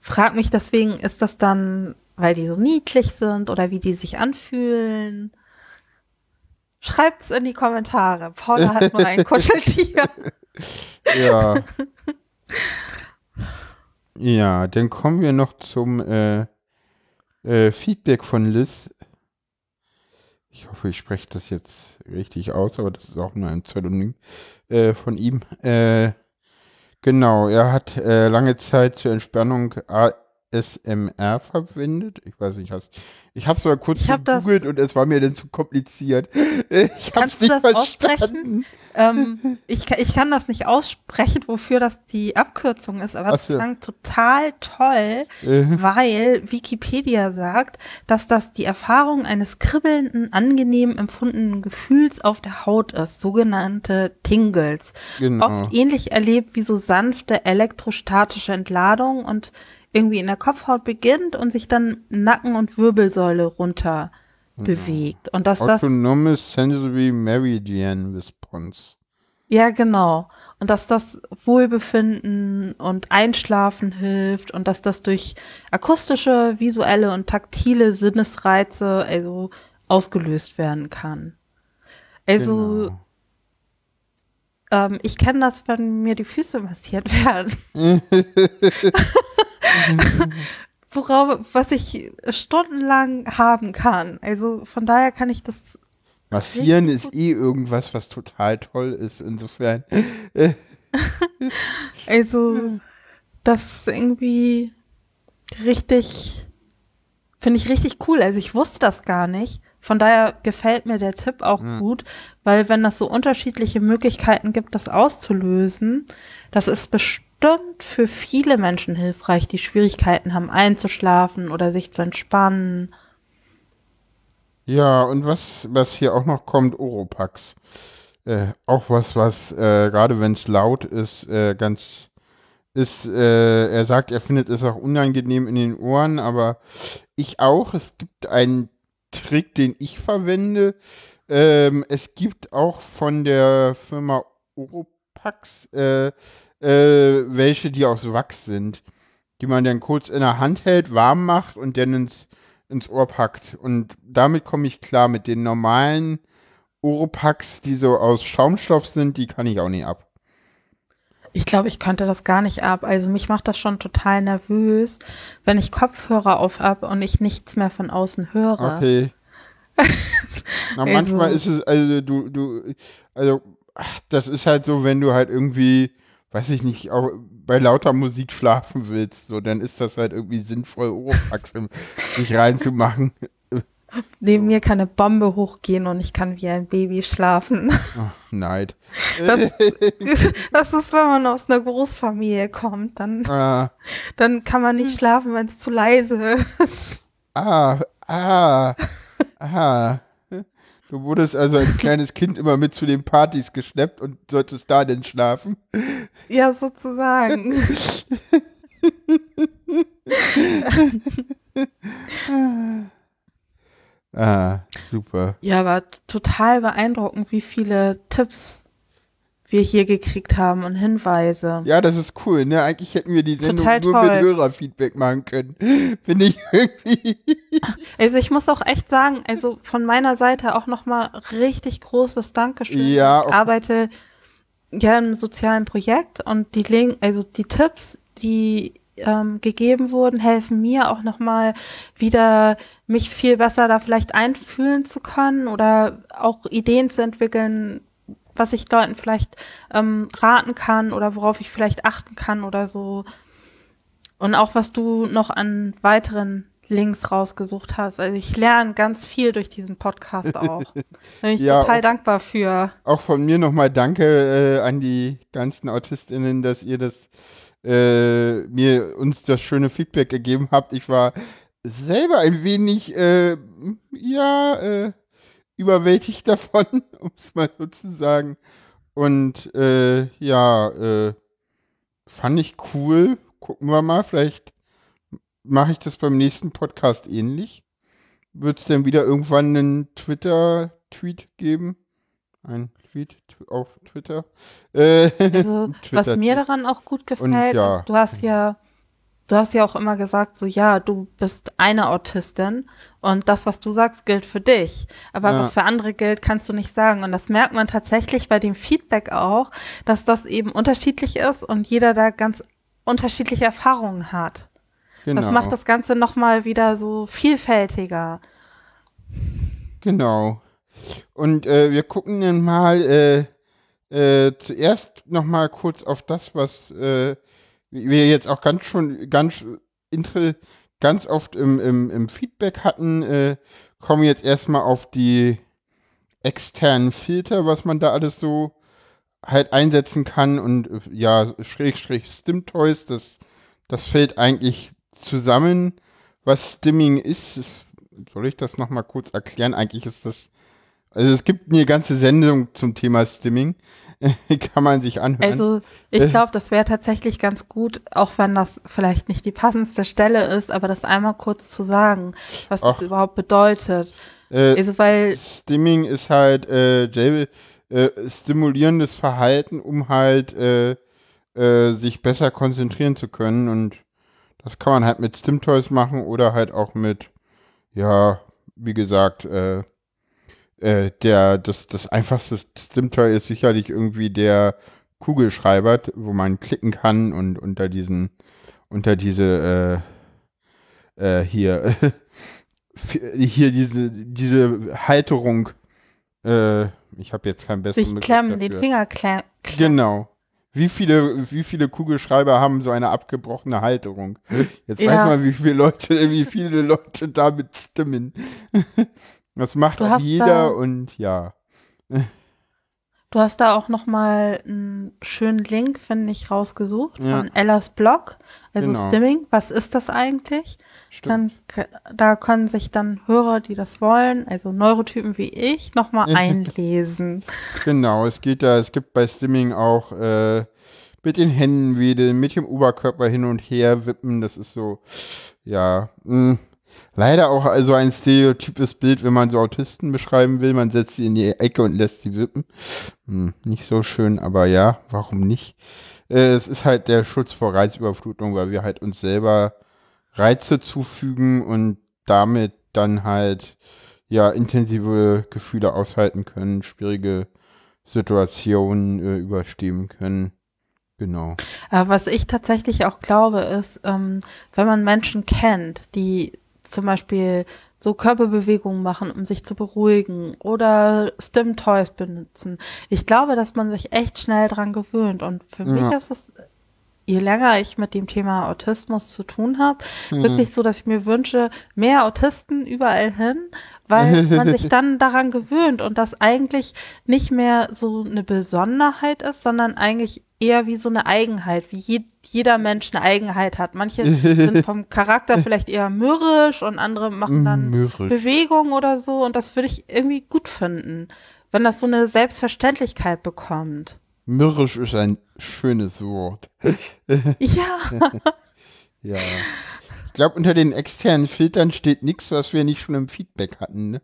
frag mich deswegen, ist das dann, weil die so niedlich sind oder wie die sich anfühlen? Schreibt's in die Kommentare. Paula hat nur ein Kuscheltier. Ja. <laughs> ja, dann kommen wir noch zum äh, äh, Feedback von Liz. Ich hoffe, ich spreche das jetzt richtig aus, aber das ist auch nur ein Pseudonym äh, von ihm. Äh, genau, er hat äh, lange Zeit zur Entspannung ASMR verwendet. Ich weiß nicht, hast, ich habe es mal kurz Ich das- gegoogelt und es war mir dann zu kompliziert. <laughs> Ich Kannst du nicht das aussprechen? verstanden. ähm, ich, ich kann das nicht aussprechen, wofür das die Abkürzung ist, aber das so. klang total toll, Äh, weil Wikipedia sagt, dass das die Erfahrung eines kribbelnden, angenehm empfundenen Gefühls auf der Haut ist, sogenannte Tingles. genau. Oft ähnlich erlebt wie so sanfte elektrostatische Entladung und irgendwie in der Kopfhaut beginnt und sich dann Nacken und Wirbelsäule runter bewegt. Und dass das Autonomous Sensory Meridian Response. Ja, genau. Und dass das Wohlbefinden und Einschlafen hilft und dass das durch akustische, visuelle und taktile Sinnesreize also ausgelöst werden kann. Also Genau. ähm, ich kenne das, wenn mir die Füße massiert <laughs> werden. <laughs> <laughs> Worauf, was ich stundenlang haben kann. Also von daher kann ich das Massieren ist eh irgendwas, was total toll ist. Insofern. <laughs> <laughs> Also, das ist irgendwie richtig, finde ich richtig cool. Also, ich wusste das gar nicht. Von daher gefällt mir der Tipp auch gut, weil wenn das so unterschiedliche Möglichkeiten gibt, das auszulösen, das ist bestimmt für viele Menschen hilfreich, die Schwierigkeiten haben einzuschlafen oder sich zu entspannen. Ja, und was, was hier auch noch kommt, Oropax. Äh, auch was, was, äh, gerade wenn es laut ist, äh, ganz ist, äh, er sagt, er findet es auch unangenehm in den Ohren, aber ich auch. Es gibt einen Trick, den ich verwende. Ähm, es gibt auch von der Firma Oropax äh, welche, die aus Wachs sind, die man dann kurz in der Hand hält, warm macht und dann ins, ins Ohr packt. Und damit komme ich klar. Mit den normalen Oropax, die so aus Schaumstoff sind, die kann ich auch nicht ab. Ich glaube, ich könnte das gar nicht ab. Also mich macht das schon total nervös, wenn ich Kopfhörer auf hab und ich nichts mehr von außen höre. Okay. <laughs> Na, Also- manchmal ist es, also du, du, also ach, das ist halt so, wenn du halt irgendwie, weiß ich nicht, auch bei lauter Musik schlafen willst, so, dann ist das halt irgendwie sinnvoll, Oropax <laughs> sich reinzumachen. Neben mir kann eine Bombe hochgehen und ich kann wie ein Baby schlafen. Oh, Neid. Das, <laughs> das ist, wenn man aus einer Großfamilie kommt, dann, ah, dann kann man nicht schlafen, wenn es zu leise ist. ah, ah, ah. Du wurdest also als <laughs> kleines Kind immer mit zu den Partys geschleppt und solltest da denn schlafen. Ja, sozusagen. <laughs> Ah, super. Ja, aber total beeindruckend, wie viele Tipps wir hier gekriegt haben und Hinweise. Ja, das ist cool, ne? Eigentlich hätten wir die Sendung Total nur toll. mit Hörerfeedback machen können. <laughs> Finde ich irgendwie. <laughs> Also ich muss auch echt sagen, also von meiner Seite auch nochmal richtig großes Dankeschön. Ja, ich arbeite ja im sozialen Projekt und die Link, also die Tipps, die ähm, gegeben wurden, helfen mir auch nochmal wieder mich viel besser da vielleicht einfühlen zu können oder auch Ideen zu entwickeln, was ich Leuten vielleicht ähm, raten kann oder worauf ich vielleicht achten kann oder so. Und auch was du noch an weiteren Links rausgesucht hast. Also ich lerne ganz viel durch diesen Podcast <laughs> auch. Da bin ich Ja, total auch- dankbar für. Auch von mir nochmal Danke äh, an die ganzen AutistInnen, dass ihr das äh, mir uns das schöne Feedback gegeben habt. Ich war selber ein wenig äh, ja äh, überwältigt <laughs> davon, um es mal so zu sagen. Und äh, ja, äh, fand ich cool. Gucken wir mal, vielleicht mache ich das beim nächsten Podcast ähnlich. Wird es denn wieder irgendwann einen Twitter-Tweet geben? Ein Tweet tw- auf Twitter? Äh, <laughs> Also was Twitter- mir daran auch gut gefällt, ja. du hast ja, du hast ja auch immer gesagt, so ja, du bist eine Autistin und das, was du sagst, gilt für dich. Aber Ja. was für andere gilt, kannst du nicht sagen. Und das merkt man tatsächlich bei dem Feedback auch, dass das eben unterschiedlich ist und jeder da ganz unterschiedliche Erfahrungen hat. genau, Das macht das Ganze nochmal wieder so vielfältiger. Genau. Und äh, wir gucken dann mal äh, äh, zuerst noch mal kurz auf das, was äh, wir jetzt auch ganz schon ganz ganz oft im, im, im Feedback hatten. Äh, kommen jetzt erstmal auf die externen Filter, was man da alles so halt einsetzen kann und äh, ja, Schrägstrich Stim-Toys, das, das fällt eigentlich zusammen. Was Stimming ist, ist soll ich das nochmal kurz erklären? Eigentlich ist das, also es gibt eine ganze Sendung zum Thema Stimming, <laughs> kann man sich anhören. Also Äh. ich glaube, das wäre tatsächlich ganz gut, auch wenn das vielleicht nicht die passendste Stelle ist, aber das einmal kurz zu sagen, was das Ach. überhaupt bedeutet. äh, Also weil, Stimming ist halt äh, Jable, äh, stimulierendes Verhalten, um halt äh, äh, sich besser konzentrieren zu können und das kann man halt mit Stimtoys machen oder halt auch mit, ja, wie gesagt, äh, äh, der, das, das einfachste Stimtoy ist sicherlich irgendwie der Kugelschreiber, wo man klicken kann und unter diesen, unter diese, äh, äh, hier, <laughs> hier diese, diese Halterung, äh, ich habe jetzt keinen besseren sich klemmen, den. Finger klemmen. Genau. Wie viele, wie viele Kugelschreiber haben so eine abgebrochene Halterung? Jetzt Ja. weiß man, wie viele Leute, wie viele Leute damit stimmen. <laughs> Das macht auch jeder und ja. Du hast da auch nochmal einen schönen Link, finde ich, rausgesucht Ja. von Ellas Blog, also Genau. Stimming. Was ist das eigentlich? Stimmt. Dann, da können sich dann Hörer, die das wollen, also Neurotypen wie ich, nochmal <laughs> einlesen. Genau, es geht da, es gibt bei Stimming auch äh, mit den Händen wedeln, mit dem Oberkörper hin und her wippen. Das ist so, ja, mh, leider auch also ein stereotypes Bild, wenn man so Autisten beschreiben will. Man setzt sie in die Ecke und lässt sie wippen. Hm, nicht so schön, aber ja, warum nicht? Äh, es ist halt der Schutz vor Reizüberflutung, weil wir halt uns selber Reize zufügen und damit dann halt ja intensive Gefühle aushalten können, schwierige Situationen äh, überstehen können. Genau. Aber was ich tatsächlich auch glaube, ist, ähm, wenn man Menschen kennt, die zum Beispiel so Körperbewegungen machen, um sich zu beruhigen oder Stim-Toys benutzen. Ich glaube, dass man sich echt schnell dran gewöhnt und für ja. mich ist es je länger ich mit dem Thema Autismus zu tun habe, mhm. wirklich so, dass ich mir wünsche, mehr Autisten überall hin, weil <laughs> man sich dann daran gewöhnt und das eigentlich nicht mehr so eine Besonderheit ist, sondern eigentlich eher wie so eine Eigenheit, wie jeder Mensch eine Eigenheit hat. Manche <laughs> sind vom Charakter vielleicht eher mürrisch und andere machen dann mürrisch. Bewegungen oder so und das würde ich irgendwie gut finden, wenn das so eine Selbstverständlichkeit bekommt. Mürrisch ist ein schönes Wort. <laughs> Ja. ja. Ich glaube, unter den externen Filtern steht nichts, was wir nicht schon im Feedback hatten. Ne?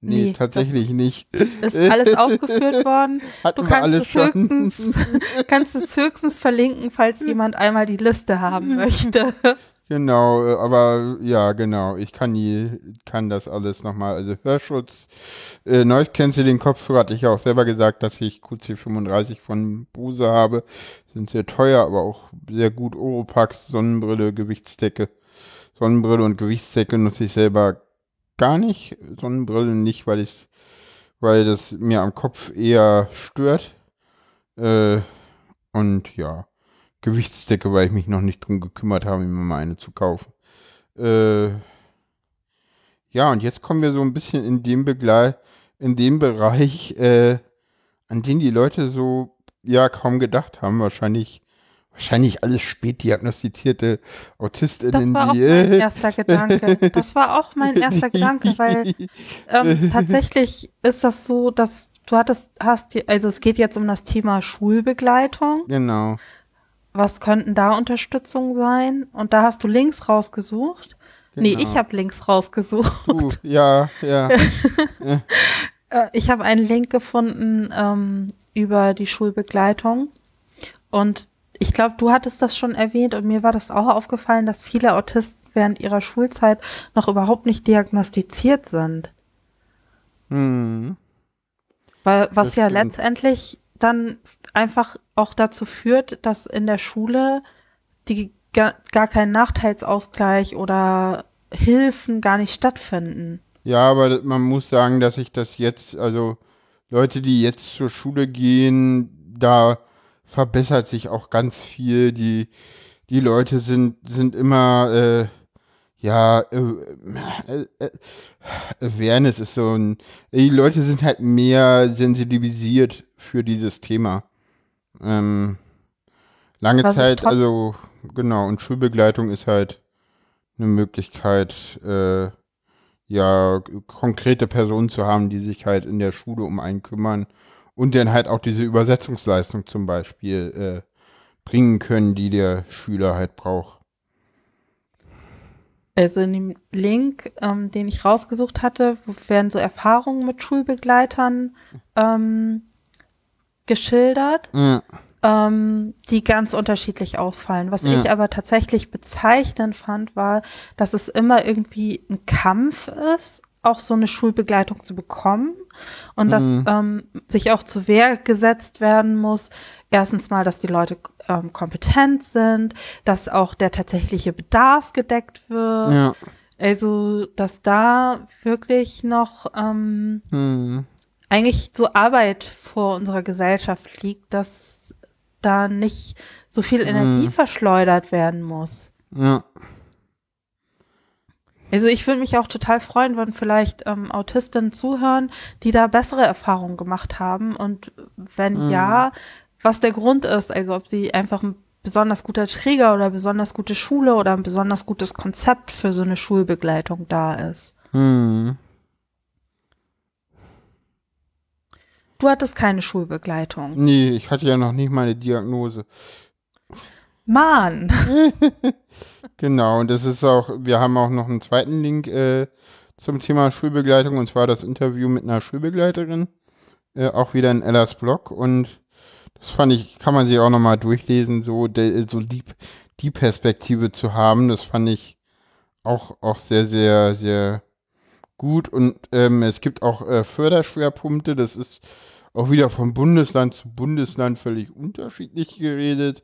Nee, nee, tatsächlich nicht. Ist alles aufgeführt worden. <laughs> Hatten du kannst es, höchstens, <laughs> kannst es höchstens verlinken, falls jemand einmal die Liste haben <laughs> möchte. Genau, äh, aber ja, genau. Ich kann nie, kann das alles nochmal. Also Hörschutz, äh, Noise Cancelling Kopfhörer hatte ich ja auch selber gesagt, dass ich QC35 von Bose habe. Sind sehr teuer, aber auch sehr gut. Oropax, Sonnenbrille, Gewichtsdecke. Sonnenbrille und Gewichtsdecke nutze ich selber gar nicht. Sonnenbrille nicht, weil ich weil das mir am Kopf eher stört. Äh, und ja. Gewichtsdecke, weil ich mich noch nicht drum gekümmert habe, mir mal eine zu kaufen. Äh, ja, und jetzt kommen wir so ein bisschen in dem Begleit, in dem Bereich, äh, an den die Leute so ja kaum gedacht haben. Wahrscheinlich, wahrscheinlich alles spät diagnostizierte AutistInnen. Das war auch <laughs> mein erster Gedanke. Das war auch mein <laughs> erster Gedanke, weil ähm, <laughs> tatsächlich ist das so, dass du hattest, hast, also es geht jetzt um das Thema Schulbegleitung. Genau was könnten da Unterstützungen sein? Und da hast du Links rausgesucht. Genau. Nee, ich habe Links rausgesucht. Uh, ja, ja. Äh, ich habe einen Link gefunden ähm, über die Schulbegleitung. Und ich glaube, du hattest das schon erwähnt und mir war das auch aufgefallen, dass viele Autisten während ihrer Schulzeit noch überhaupt nicht diagnostiziert sind. Hm. Weil, was ja letztendlich dann einfach auch dazu führt, dass in der Schule die gar, gar kein Nachteilsausgleich oder Hilfen gar nicht stattfinden. Ja, aber man muss sagen, dass ich das jetzt, also Leute, die jetzt zur Schule gehen, da verbessert sich auch ganz viel. Die, die Leute sind, sind immer, äh, ja, äh, äh, äh, Awareness ist so ein, die Leute sind halt mehr sensibilisiert für dieses Thema. Ähm, lange Was Zeit, also genau, und Schulbegleitung ist halt eine Möglichkeit, äh, ja, konkrete Personen zu haben, die sich halt in der Schule um einen kümmern und dann halt auch diese Übersetzungsleistung zum Beispiel äh, bringen können, die der Schüler halt braucht. Also in dem Link, ähm, den ich rausgesucht hatte, werden so Erfahrungen mit Schulbegleitern ähm, geschildert, ja. ähm, die ganz unterschiedlich ausfallen. Was ja. ich aber tatsächlich bezeichnend fand, war, dass es immer irgendwie ein Kampf ist, auch so eine Schulbegleitung zu bekommen und dass mhm. ähm, sich auch zu Wehr gesetzt werden muss. Erstens mal, dass die Leute ähm, kompetent sind, dass auch der tatsächliche Bedarf gedeckt wird. Ja. Also, dass da wirklich noch ähm, mhm eigentlich so Arbeit vor unserer Gesellschaft liegt, dass da nicht so viel mhm. Energie mhm. verschleudert werden muss. Ja. Also ich würde mich auch total freuen, wenn vielleicht ähm, Autistinnen zuhören, die da bessere Erfahrungen gemacht haben und wenn mhm. ja, was der Grund ist, also ob sie einfach ein besonders guter Träger oder besonders gute Schule oder ein besonders gutes Konzept für so eine Schulbegleitung da ist. Mhm. Du hattest keine Schulbegleitung. Nee, ich hatte ja noch nicht meine Diagnose. Mann. <laughs> genau, und das ist auch, wir haben auch noch einen zweiten Link äh, zum Thema Schulbegleitung, und zwar das Interview mit einer Schulbegleiterin, äh, auch wieder in Ellas Blog. Und das fand ich, kann man sich auch nochmal durchlesen, so, de, so die, die Perspektive zu haben. Das fand ich auch, auch sehr, sehr, sehr gut. Und ähm, es gibt auch äh, Förderschwerpunkte, das ist auch wieder von Bundesland zu Bundesland völlig unterschiedlich geredet.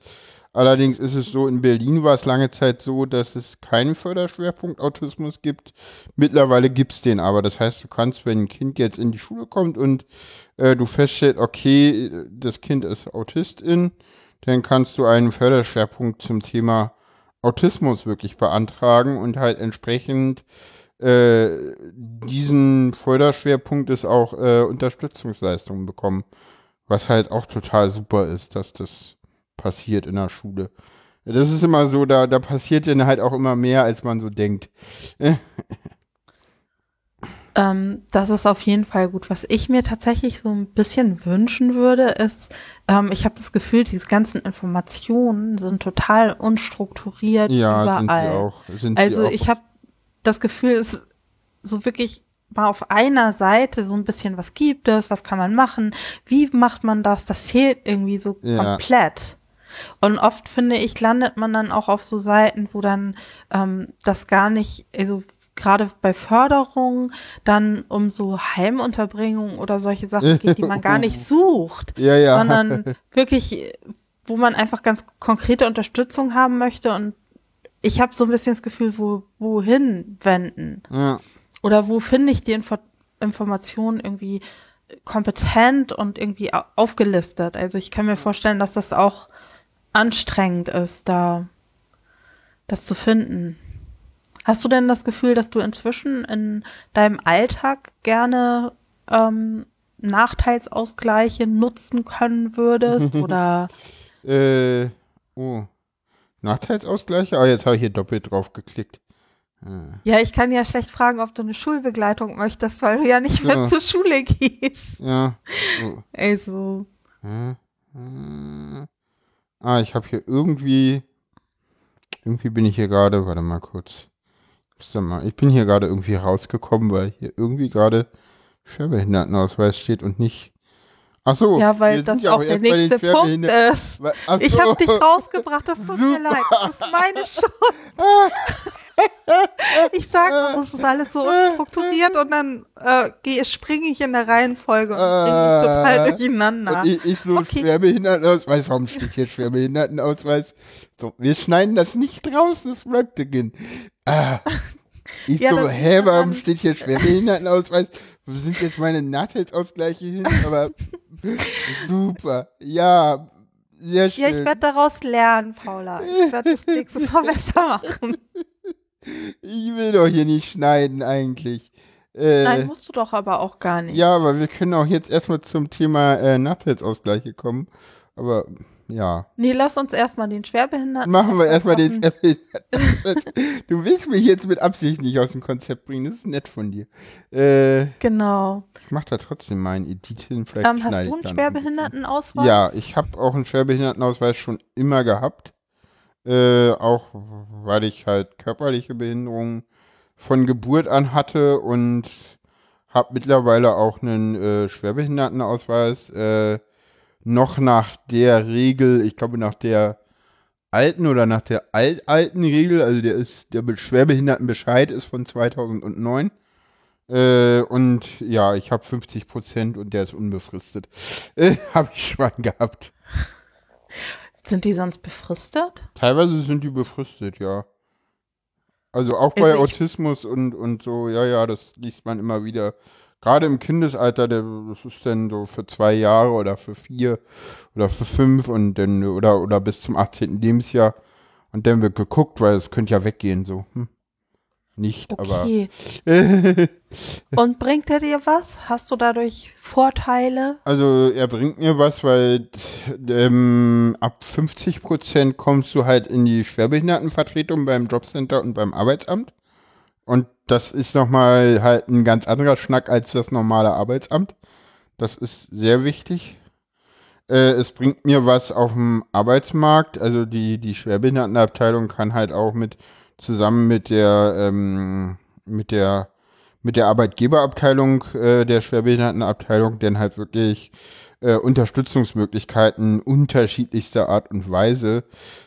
Allerdings ist es so, in Berlin war es lange Zeit so, dass es keinen Förderschwerpunkt Autismus gibt. Mittlerweile gibt es den aber. Das heißt, du kannst, wenn ein Kind jetzt in die Schule kommt und äh, du feststellst, okay, das Kind ist Autistin, dann kannst du einen Förderschwerpunkt zum Thema Autismus wirklich beantragen und halt entsprechend äh, diesen Förderschwerpunkt ist auch äh, Unterstützungsleistungen bekommen. Was halt auch total super ist, dass das passiert in der Schule. Das ist immer so, da, da passiert dann halt auch immer mehr, als man so denkt. <laughs> ähm, das ist auf jeden Fall gut. Was ich mir tatsächlich so ein bisschen wünschen würde, ist, ähm, ich habe das Gefühl, diese ganzen Informationen sind total unstrukturiert ja, überall. Sind die auch, sind also die auch. ich habe das Gefühl, es so wirklich mal auf einer Seite so ein bisschen, was gibt es, was kann man machen, wie macht man das, das fehlt irgendwie so Ja. komplett. Und oft finde ich, landet man dann auch auf so Seiten, wo dann ähm, das gar nicht, also gerade bei Förderung dann um so Heimunterbringung oder solche Sachen geht, die man gar nicht <laughs> sucht, ja, ja. sondern <laughs> wirklich, wo man einfach ganz konkrete Unterstützung haben möchte und ich habe so ein bisschen das Gefühl, wo, wohin wenden? ja. Oder wo finde ich die Info Informationen irgendwie kompetent und irgendwie au- aufgelistet? Also ich kann mir vorstellen, dass das auch anstrengend ist, da das zu finden. Hast du denn das Gefühl, dass du inzwischen in deinem Alltag gerne ähm, Nachteilsausgleiche nutzen können würdest? <laughs> Oder Äh, oh. Nachteilsausgleiche? Ah, jetzt habe ich hier doppelt drauf geklickt. Äh. ja, ich kann ja schlecht fragen, ob du eine Schulbegleitung möchtest, weil du ja nicht mehr Ja. zur Schule gehst. Ja. Oh. Also. Hä? Äh. Ah, ich habe hier irgendwie. Irgendwie bin ich hier gerade. Warte mal kurz. Ich bin hier gerade irgendwie rausgekommen, weil hier irgendwie gerade Schwerbehindertenausweis steht und nicht. Ach so. Ja, weil das ja auch der nächste Punkt ist. Wa- ach Ich so. habe dich rausgebracht, das tut mir Super. leid. Das ist meine <laughs> Schuld. Ich sag, das ist alles so unstrukturiert und dann äh, springe ich in der Reihenfolge und bin total Äh, durcheinander. Ich, ich so Okay. Schwerbehindertenausweis. Warum steht hier Schwerbehindertenausweis? So, wir schneiden das nicht raus, das bleibt drin. Ah. Ich Ja, so, hä, warum steht hier Schwerbehindertenausweis? Wo sind jetzt meine Nachteilsausgleiche hin? Aber <laughs> super. Ja, sehr schön. Ja, ich werde daraus lernen, Paula. Ich werde das nächstes Mal <laughs> besser machen. Ich will doch hier nicht schneiden eigentlich. Äh, Nein, musst du doch aber auch gar nicht. ja, aber wir können auch jetzt erstmal zum Thema äh, Nachteilsausgleiche kommen. Aber ja. Nee, lass uns erstmal den Schwerbehinderten. Machen wir erstmal den. Schwerbehinderten. <laughs> Du willst mich jetzt mit Absicht nicht aus dem Konzept bringen. Das ist nett von dir. Äh, Genau. ich mach da trotzdem mal ein Edit hin. Vielleicht Ähm, hast du einen noch ein. Schwerbehindertenausweis? Ja, ich habe auch einen Schwerbehindertenausweis schon immer gehabt. Äh, auch weil ich halt körperliche Behinderungen von Geburt an hatte und habe mittlerweile auch einen äh, Schwerbehindertenausweis. Äh, noch nach der Regel, ich glaube nach der alten oder nach der altalten Regel, also der ist, der Be- Schwerbehindertenbescheid ist von 2009. Äh, und ja, ich habe 50 Prozent und der ist unbefristet. <laughs> Äh, habe ich schon gehabt. Sind die sonst befristet? Teilweise sind die befristet, ja. Also auch bei Also Autismus und, und so, ja, ja, das liest man immer wieder. Gerade im Kindesalter, der, das ist dann so für zwei Jahre oder für vier oder für fünf und dann oder, oder bis zum 18. Lebensjahr. Und dann wird geguckt, weil es könnte ja weggehen, so. Hm. Nicht, Okay. aber. <laughs> Und bringt er dir was? Hast du dadurch Vorteile? Also er bringt mir was, weil ähm, ab 50 Prozent kommst du halt in die Schwerbehindertenvertretung beim Jobcenter und beim Arbeitsamt. Und das ist nochmal halt ein ganz anderer Schnack als das normale Arbeitsamt. Das ist sehr wichtig. Äh, es bringt mir was auf dem Arbeitsmarkt. Also die, die Schwerbehindertenabteilung kann halt auch mit zusammen mit der ähm, mit der mit der Arbeitgeberabteilung äh, der Schwerbehindertenabteilung denn halt wirklich äh, Unterstützungsmöglichkeiten unterschiedlichster Art und Weise.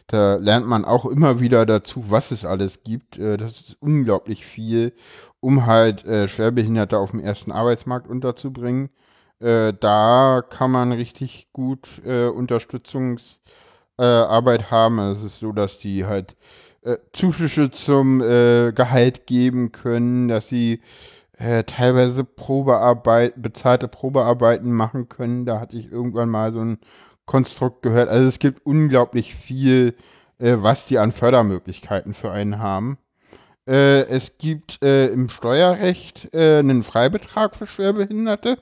Da lernt man auch immer wieder dazu, was es alles gibt. Äh, das ist unglaublich viel, um halt äh, Schwerbehinderte auf dem ersten Arbeitsmarkt unterzubringen. Äh, da kann man richtig gut äh, Unterstützungsangebote äh, haben. Es ist so, dass die halt äh, Zuschüsse zum äh, Gehalt geben können, dass sie äh, teilweise Probearbeit, bezahlte Probearbeiten machen können. Da hatte ich irgendwann mal so ein Konstrukt gehört. Also es gibt unglaublich viel, äh, was die an Fördermöglichkeiten für einen haben. Äh, es gibt äh, im Steuerrecht einen Freibetrag für Schwerbehinderte,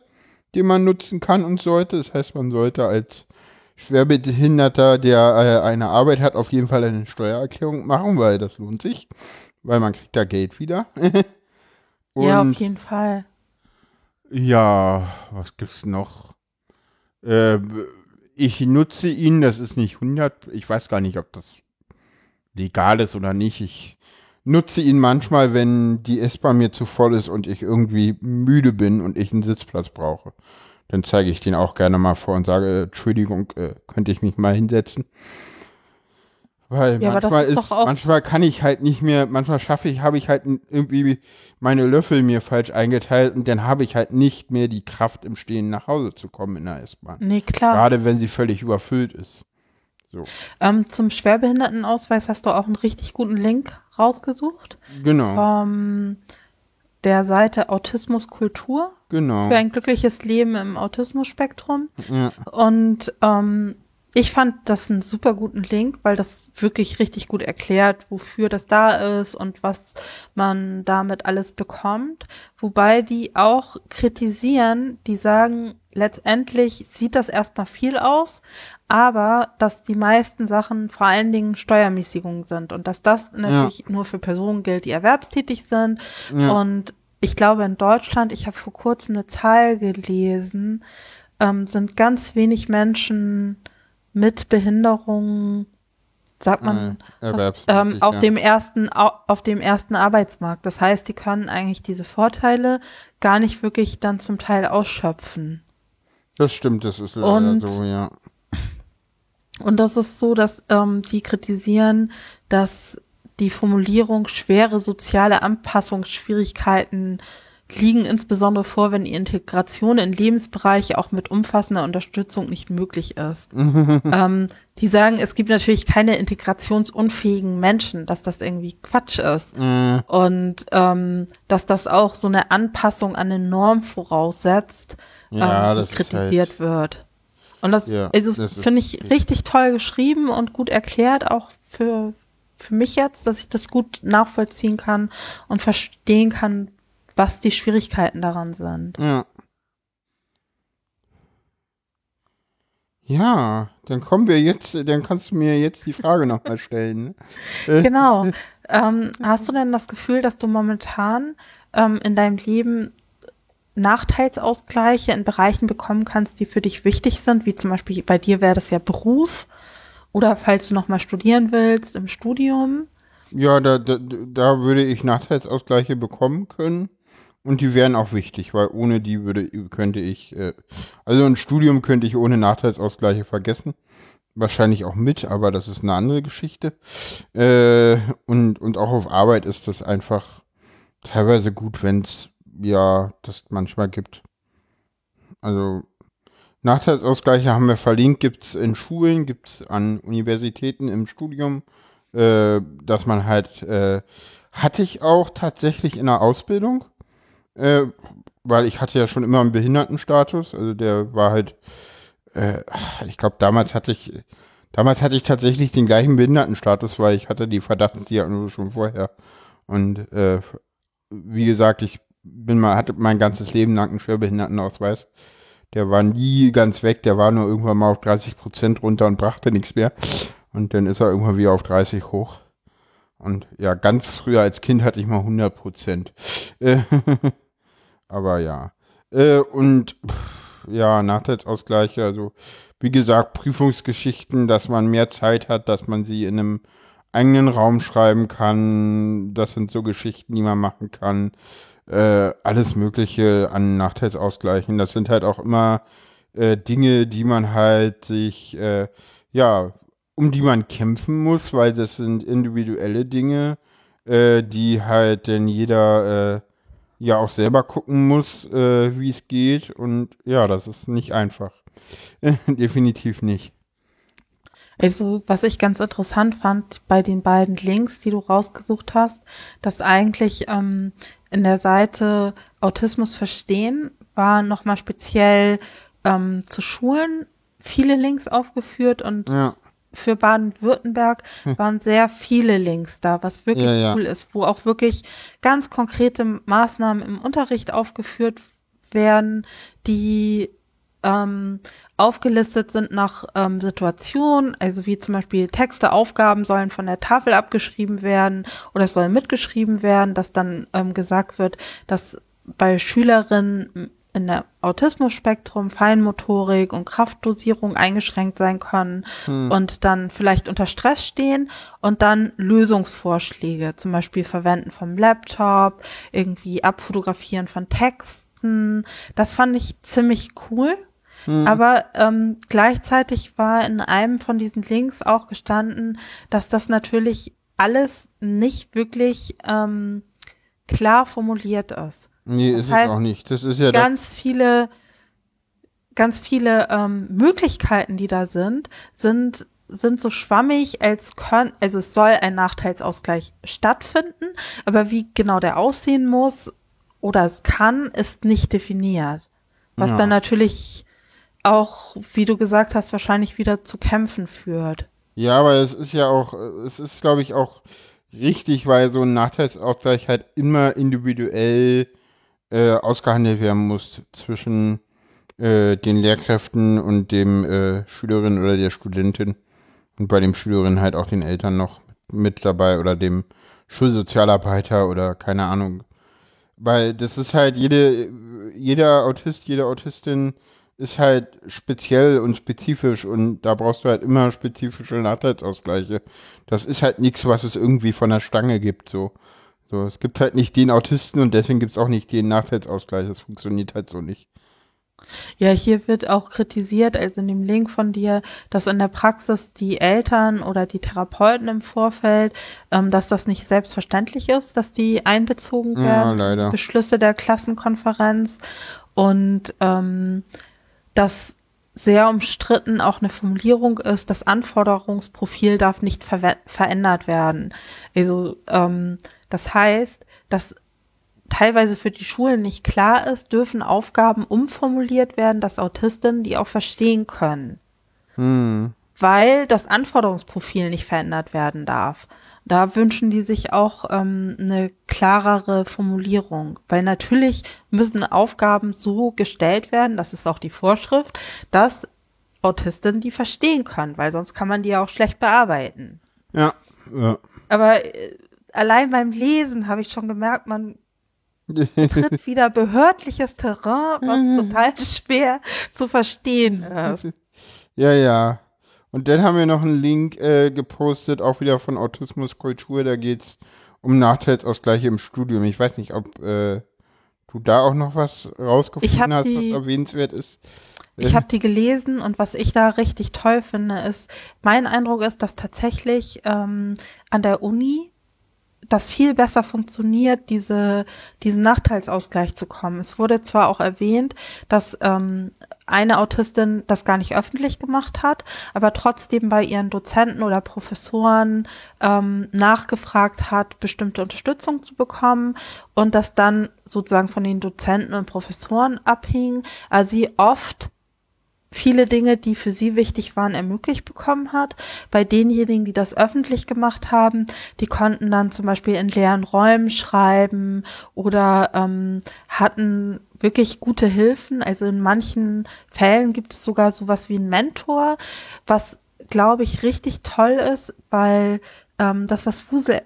den man nutzen kann und sollte. Das heißt, man sollte als Schwerbehinderter, der äh, eine Arbeit hat, auf jeden Fall eine Steuererklärung machen, weil das lohnt sich, weil man kriegt da Geld wieder. <laughs> ja, auf jeden Fall. Ja, was gibt's noch? Äh, ich nutze ihn, das ist nicht 100, ich weiß gar nicht, ob das legal ist oder nicht. Ich nutze ihn manchmal, wenn die S-Bahn mir zu voll ist und ich irgendwie müde bin und ich einen Sitzplatz brauche. Dann zeige ich den auch gerne mal vor und sage, Entschuldigung, äh, könnte ich mich mal hinsetzen. Weil ja, manchmal, ist, ist manchmal kann ich halt nicht mehr, manchmal schaffe ich, habe ich halt irgendwie meine Löffel mir falsch eingeteilt und dann habe ich halt nicht mehr die Kraft im Stehen nach Hause zu kommen in der S-Bahn. Nee, klar. Gerade wenn sie völlig überfüllt ist. So. Ähm, zum Schwerbehindertenausweis hast du auch einen richtig guten Link rausgesucht. Genau. Vom der Seite Autismus Kultur. Genau. Für ein glückliches Leben im Autismus-Spektrum. Ja. Und ähm, ich fand das einen super guten Link, weil das wirklich richtig gut erklärt, wofür das da ist und was man damit alles bekommt. Wobei die auch kritisieren, die sagen, letztendlich sieht das erstmal viel aus, aber dass die meisten Sachen vor allen Dingen Steuermäßigungen sind und dass das natürlich ja. nur für Personen gilt, die erwerbstätig sind. Ja. Und ich glaube in Deutschland, ich habe vor kurzem eine Zahl gelesen, ähm, sind ganz wenig Menschen mit Behinderung, sagt man, äh, ähm, auf ja. dem ersten auf dem ersten Arbeitsmarkt. Das heißt, die können eigentlich diese Vorteile gar nicht wirklich dann zum Teil ausschöpfen. Das stimmt, das ist leider und, so, ja. Und das ist so, dass ähm, die kritisieren, dass die Formulierung schwere soziale Anpassungsschwierigkeiten liegen insbesondere vor, wenn die Integration in Lebensbereiche auch mit umfassender Unterstützung nicht möglich ist. <laughs> ähm, die sagen, es gibt natürlich keine integrationsunfähigen Menschen, dass das irgendwie Quatsch ist. Mhm. Und ähm, dass das auch so eine Anpassung an eine Norm voraussetzt, ja, ähm, die kritisiert halt, wird. Und das, ja, also finde ich richtig toll geschrieben und gut erklärt, auch für, für mich jetzt, dass ich das gut nachvollziehen kann und verstehen kann, was die Schwierigkeiten daran sind. Ja. Ja, dann kommen wir jetzt, dann kannst du mir jetzt die Frage nochmal stellen. Ne? genau. Ähm, hast du denn das Gefühl, dass du momentan ähm, in deinem Leben Nachteilsausgleiche in Bereichen bekommen kannst, die für dich wichtig sind, wie zum Beispiel bei dir wäre das ja Beruf oder falls du nochmal studieren willst im Studium? Ja, da, da, da würde ich Nachteilsausgleiche bekommen können. Und die wären auch wichtig, weil ohne die würde, könnte ich, äh, also ein Studium könnte ich ohne Nachteilsausgleiche vergessen. Wahrscheinlich auch mit, aber das ist eine andere Geschichte. Äh, und, und auch auf Arbeit ist das einfach teilweise gut, wenn es ja das manchmal gibt. Also Nachteilsausgleiche haben wir verlinkt, gibt es in Schulen, gibt es an Universitäten im Studium, äh, dass man halt, äh, hatte ich auch tatsächlich in der Ausbildung äh, weil ich hatte ja schon immer einen Behindertenstatus, also der war halt, äh, ich glaube damals hatte ich, damals hatte ich tatsächlich den gleichen Behindertenstatus, weil ich hatte die Verdachtsdiagnose schon vorher. Und äh, wie gesagt, ich bin mal, hatte mein ganzes Leben lang einen Schwerbehindertenausweis. Der war nie ganz weg, der war nur irgendwann mal auf 30 Prozent runter und brachte nichts mehr. Und dann ist er irgendwann wieder auf 30 hoch. Und ja, ganz früher als Kind hatte ich mal 100 Prozent. <laughs> Aber ja. Äh, und ja, Nachteilsausgleiche, also wie gesagt, Prüfungsgeschichten, dass man mehr Zeit hat, dass man sie in einem eigenen Raum schreiben kann. Das sind so Geschichten, die man machen kann. Äh, alles Mögliche an Nachteilsausgleichen. Das sind halt auch immer äh, Dinge, die man halt sich, äh, ja, um die man kämpfen muss, weil das sind individuelle Dinge, äh, die halt denn jeder äh, ja auch selber gucken muss, äh, wie es geht. Und ja, das ist nicht einfach. <laughs> Definitiv nicht. Also, was ich ganz interessant fand bei den beiden Links, die du rausgesucht hast, dass eigentlich ähm, in der Seite Autismus verstehen war nochmal speziell ähm, zu Schulen viele Links aufgeführt und ja. für Baden-Württemberg hm. waren sehr viele Links da, was wirklich ja, ja. cool ist, wo auch wirklich ganz konkrete Maßnahmen im Unterricht aufgeführt werden, die ähm, aufgelistet sind nach ähm, Situationen, also wie zum Beispiel Texte, Aufgaben sollen von der Tafel abgeschrieben werden oder es soll mitgeschrieben werden, dass dann ähm, gesagt wird, dass bei Schülerinnen in der Autismus-Spektrum Feinmotorik und Kraftdosierung eingeschränkt sein können hm. und dann vielleicht unter Stress stehen und dann Lösungsvorschläge, zum Beispiel Verwenden vom Laptop, irgendwie Abfotografieren von Texten. Das fand ich ziemlich cool. Hm. Aber ähm, gleichzeitig war in einem von diesen Links auch gestanden, dass das natürlich alles nicht wirklich ähm, klar formuliert ist. Nee, das ist heißt, es auch nicht. Das ist ja ganz viele, ganz viele ähm, Möglichkeiten, die da sind, sind sind so schwammig, als können, also es soll ein Nachteilsausgleich stattfinden, aber wie genau der aussehen muss oder es kann, ist nicht definiert. Was ja. dann natürlich auch, wie du gesagt hast, wahrscheinlich wieder zu Kämpfen führt. Ja, aber es ist ja auch, es ist, glaube ich, auch richtig, weil so ein Nachteilsausgleich halt immer individuell äh, ausgehandelt werden muss zwischen äh, den Lehrkräften und dem äh, Schülerin oder der Studentin und bei dem Schülerin halt auch den Eltern noch mit dabei oder dem Schulsozialarbeiter oder keine Ahnung. Weil das ist halt jede, jeder Autist, jede Autistin ist halt speziell und spezifisch und da brauchst du halt immer spezifische Nachteilsausgleiche. Das ist halt nichts, was es irgendwie von der Stange gibt, so. So, es gibt halt nicht den Autisten und deswegen gibt es auch nicht den Nachteilsausgleich. Das funktioniert halt so nicht. Ja, hier wird auch kritisiert, also in dem Link von dir, dass in der Praxis die Eltern oder die Therapeuten im Vorfeld, ähm, dass das nicht selbstverständlich ist, dass die einbezogen werden. Ja, leider. Beschlüsse der Klassenkonferenz und ähm, dass sehr umstritten auch eine Formulierung ist, das Anforderungsprofil darf nicht ver verändert werden. Also ähm, das heißt, dass teilweise für die Schulen nicht klar ist, dürfen Aufgaben umformuliert werden, dass Autistinnen die auch verstehen können. Hm. Weil das Anforderungsprofil nicht verändert werden darf. Da wünschen die sich auch ähm, eine klarere Formulierung, weil natürlich müssen Aufgaben so gestellt werden, das ist auch die Vorschrift, dass Autistinnen die verstehen können, weil sonst kann man die ja auch schlecht bearbeiten. Ja, ja. Aber äh, allein beim Lesen habe ich schon gemerkt, man <laughs> tritt wieder behördliches Terrain, was total schwer zu verstehen ist. <laughs> Ja, ja. Und dann haben wir noch einen Link äh, gepostet, auch wieder von Autismuskultur. Da geht es um Nachteilsausgleiche im Studium. Ich weiß nicht, ob äh, du da auch noch was rausgefunden hast, die, was erwähnenswert ist. Ich habe die gelesen und was ich da richtig toll finde, ist, mein Eindruck ist, dass tatsächlich ähm, an der Uni das viel besser funktioniert, diese, diesen Nachteilsausgleich zu kommen. Es wurde zwar auch erwähnt, dass ähm, eine Autistin das gar nicht öffentlich gemacht hat, aber trotzdem bei ihren Dozenten oder Professoren ähm, nachgefragt hat, bestimmte Unterstützung zu bekommen und das dann sozusagen von den Dozenten und Professoren abhing, also sie oft viele Dinge, die für sie wichtig waren, ermöglicht bekommen hat. Bei denjenigen, die das öffentlich gemacht haben, die konnten dann zum Beispiel in leeren Räumen schreiben oder ähm, hatten wirklich gute Hilfen. Also in manchen Fällen gibt es sogar sowas wie einen Mentor, was glaube ich richtig toll ist, weil ähm, das, was Fusel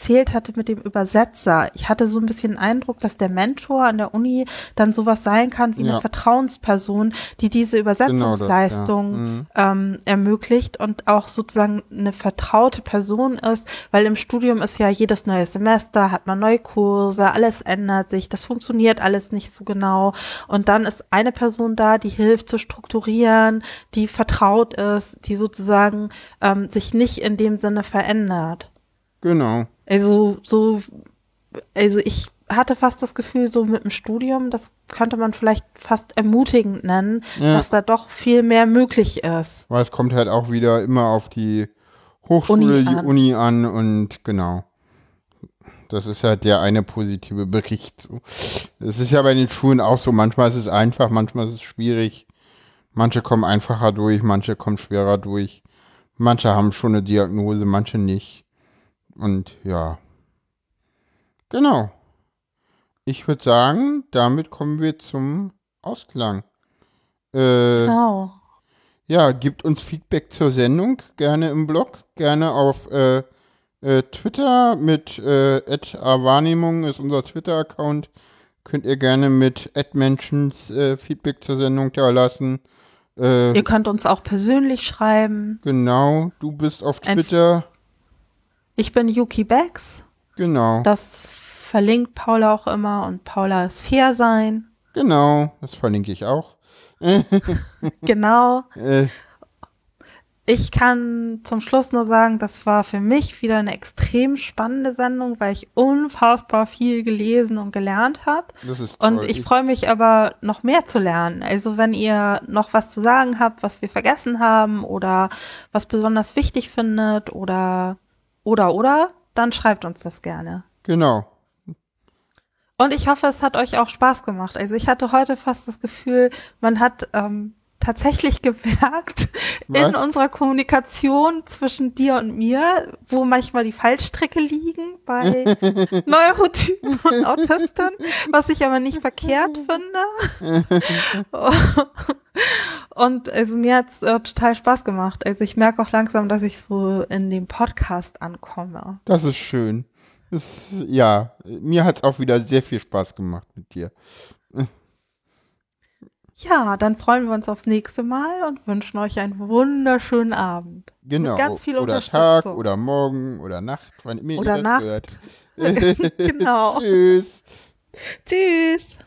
erzählt hatte mit dem Übersetzer. Ich hatte so ein bisschen den Eindruck, dass der Mentor an der Uni dann sowas sein kann wie ja. eine Vertrauensperson, die diese Übersetzungsleistung genau das, ja. mhm. ähm, ermöglicht und auch sozusagen eine vertraute Person ist, weil im Studium ist ja jedes neue Semester, hat man neue Kurse, alles ändert sich, das funktioniert alles nicht so genau. Und dann ist eine Person da, die hilft zu strukturieren, die vertraut ist, die sozusagen ähm, sich nicht in dem Sinne verändert. Genau. Also so, also ich hatte fast das Gefühl, so mit dem Studium, das könnte man vielleicht fast ermutigend nennen, Ja. dass da doch viel mehr möglich ist. Weil es kommt halt auch wieder immer auf die Hochschule, Uni die an. Uni an und genau. Das ist halt der eine positive Bericht. Es ist ja bei den Schulen auch so. Manchmal ist es einfach, manchmal ist es schwierig. Manche kommen einfacher durch, manche kommen schwerer durch. Manche haben schon eine Diagnose, manche nicht. Und ja. Genau. Ich würde sagen, damit kommen wir zum Ausklang. Äh, Genau. ja, gibt uns Feedback zur Sendung, gerne im Blog, gerne auf äh, äh, Twitter mit äh, @wahrnehmung ist unser Twitter-Account. Könnt ihr gerne mit @mentions äh, Feedback zur Sendung da lassen. Äh, Ihr könnt uns auch persönlich schreiben. genau, du bist auf Twitter. Ich bin Yuki Becks. Genau, Das verlinkt Paula auch immer und Paula ist fair sein. genau, das verlinke ich auch. <laughs> <laughs> Genau. Äh, Ich kann zum Schluss nur sagen, das war für mich wieder eine extrem spannende Sendung, weil ich unfassbar viel gelesen und gelernt habe. das ist Und toll. ich freue mich aber noch mehr zu lernen. Also wenn ihr noch was zu sagen habt, was wir vergessen haben oder was besonders wichtig findet oder oder oder, dann schreibt uns das gerne. genau. Und ich hoffe, es hat euch auch Spaß gemacht. Also ich hatte heute fast das Gefühl, man hat ähm, tatsächlich <laughs> gemerkt in Was? unserer Kommunikation zwischen dir und mir, wo manchmal die Fallstricke liegen bei <laughs> Neurotypen und Autisten, was ich aber nicht verkehrt finde. <laughs> Und also mir hat's äh, total Spaß gemacht. Also ich merke auch langsam, dass ich so in dem Podcast ankomme. Das ist schön. Das, ja, mir hat es auch wieder sehr viel Spaß gemacht mit dir. Ja, dann freuen wir uns aufs nächste Mal und wünschen euch einen wunderschönen Abend. Genau. ganz viel oder Tag oder Morgen oder Nacht, wann immer Oder ihr das Nacht. hört. <laughs> <laughs> genau. Tschüss. Tschüss.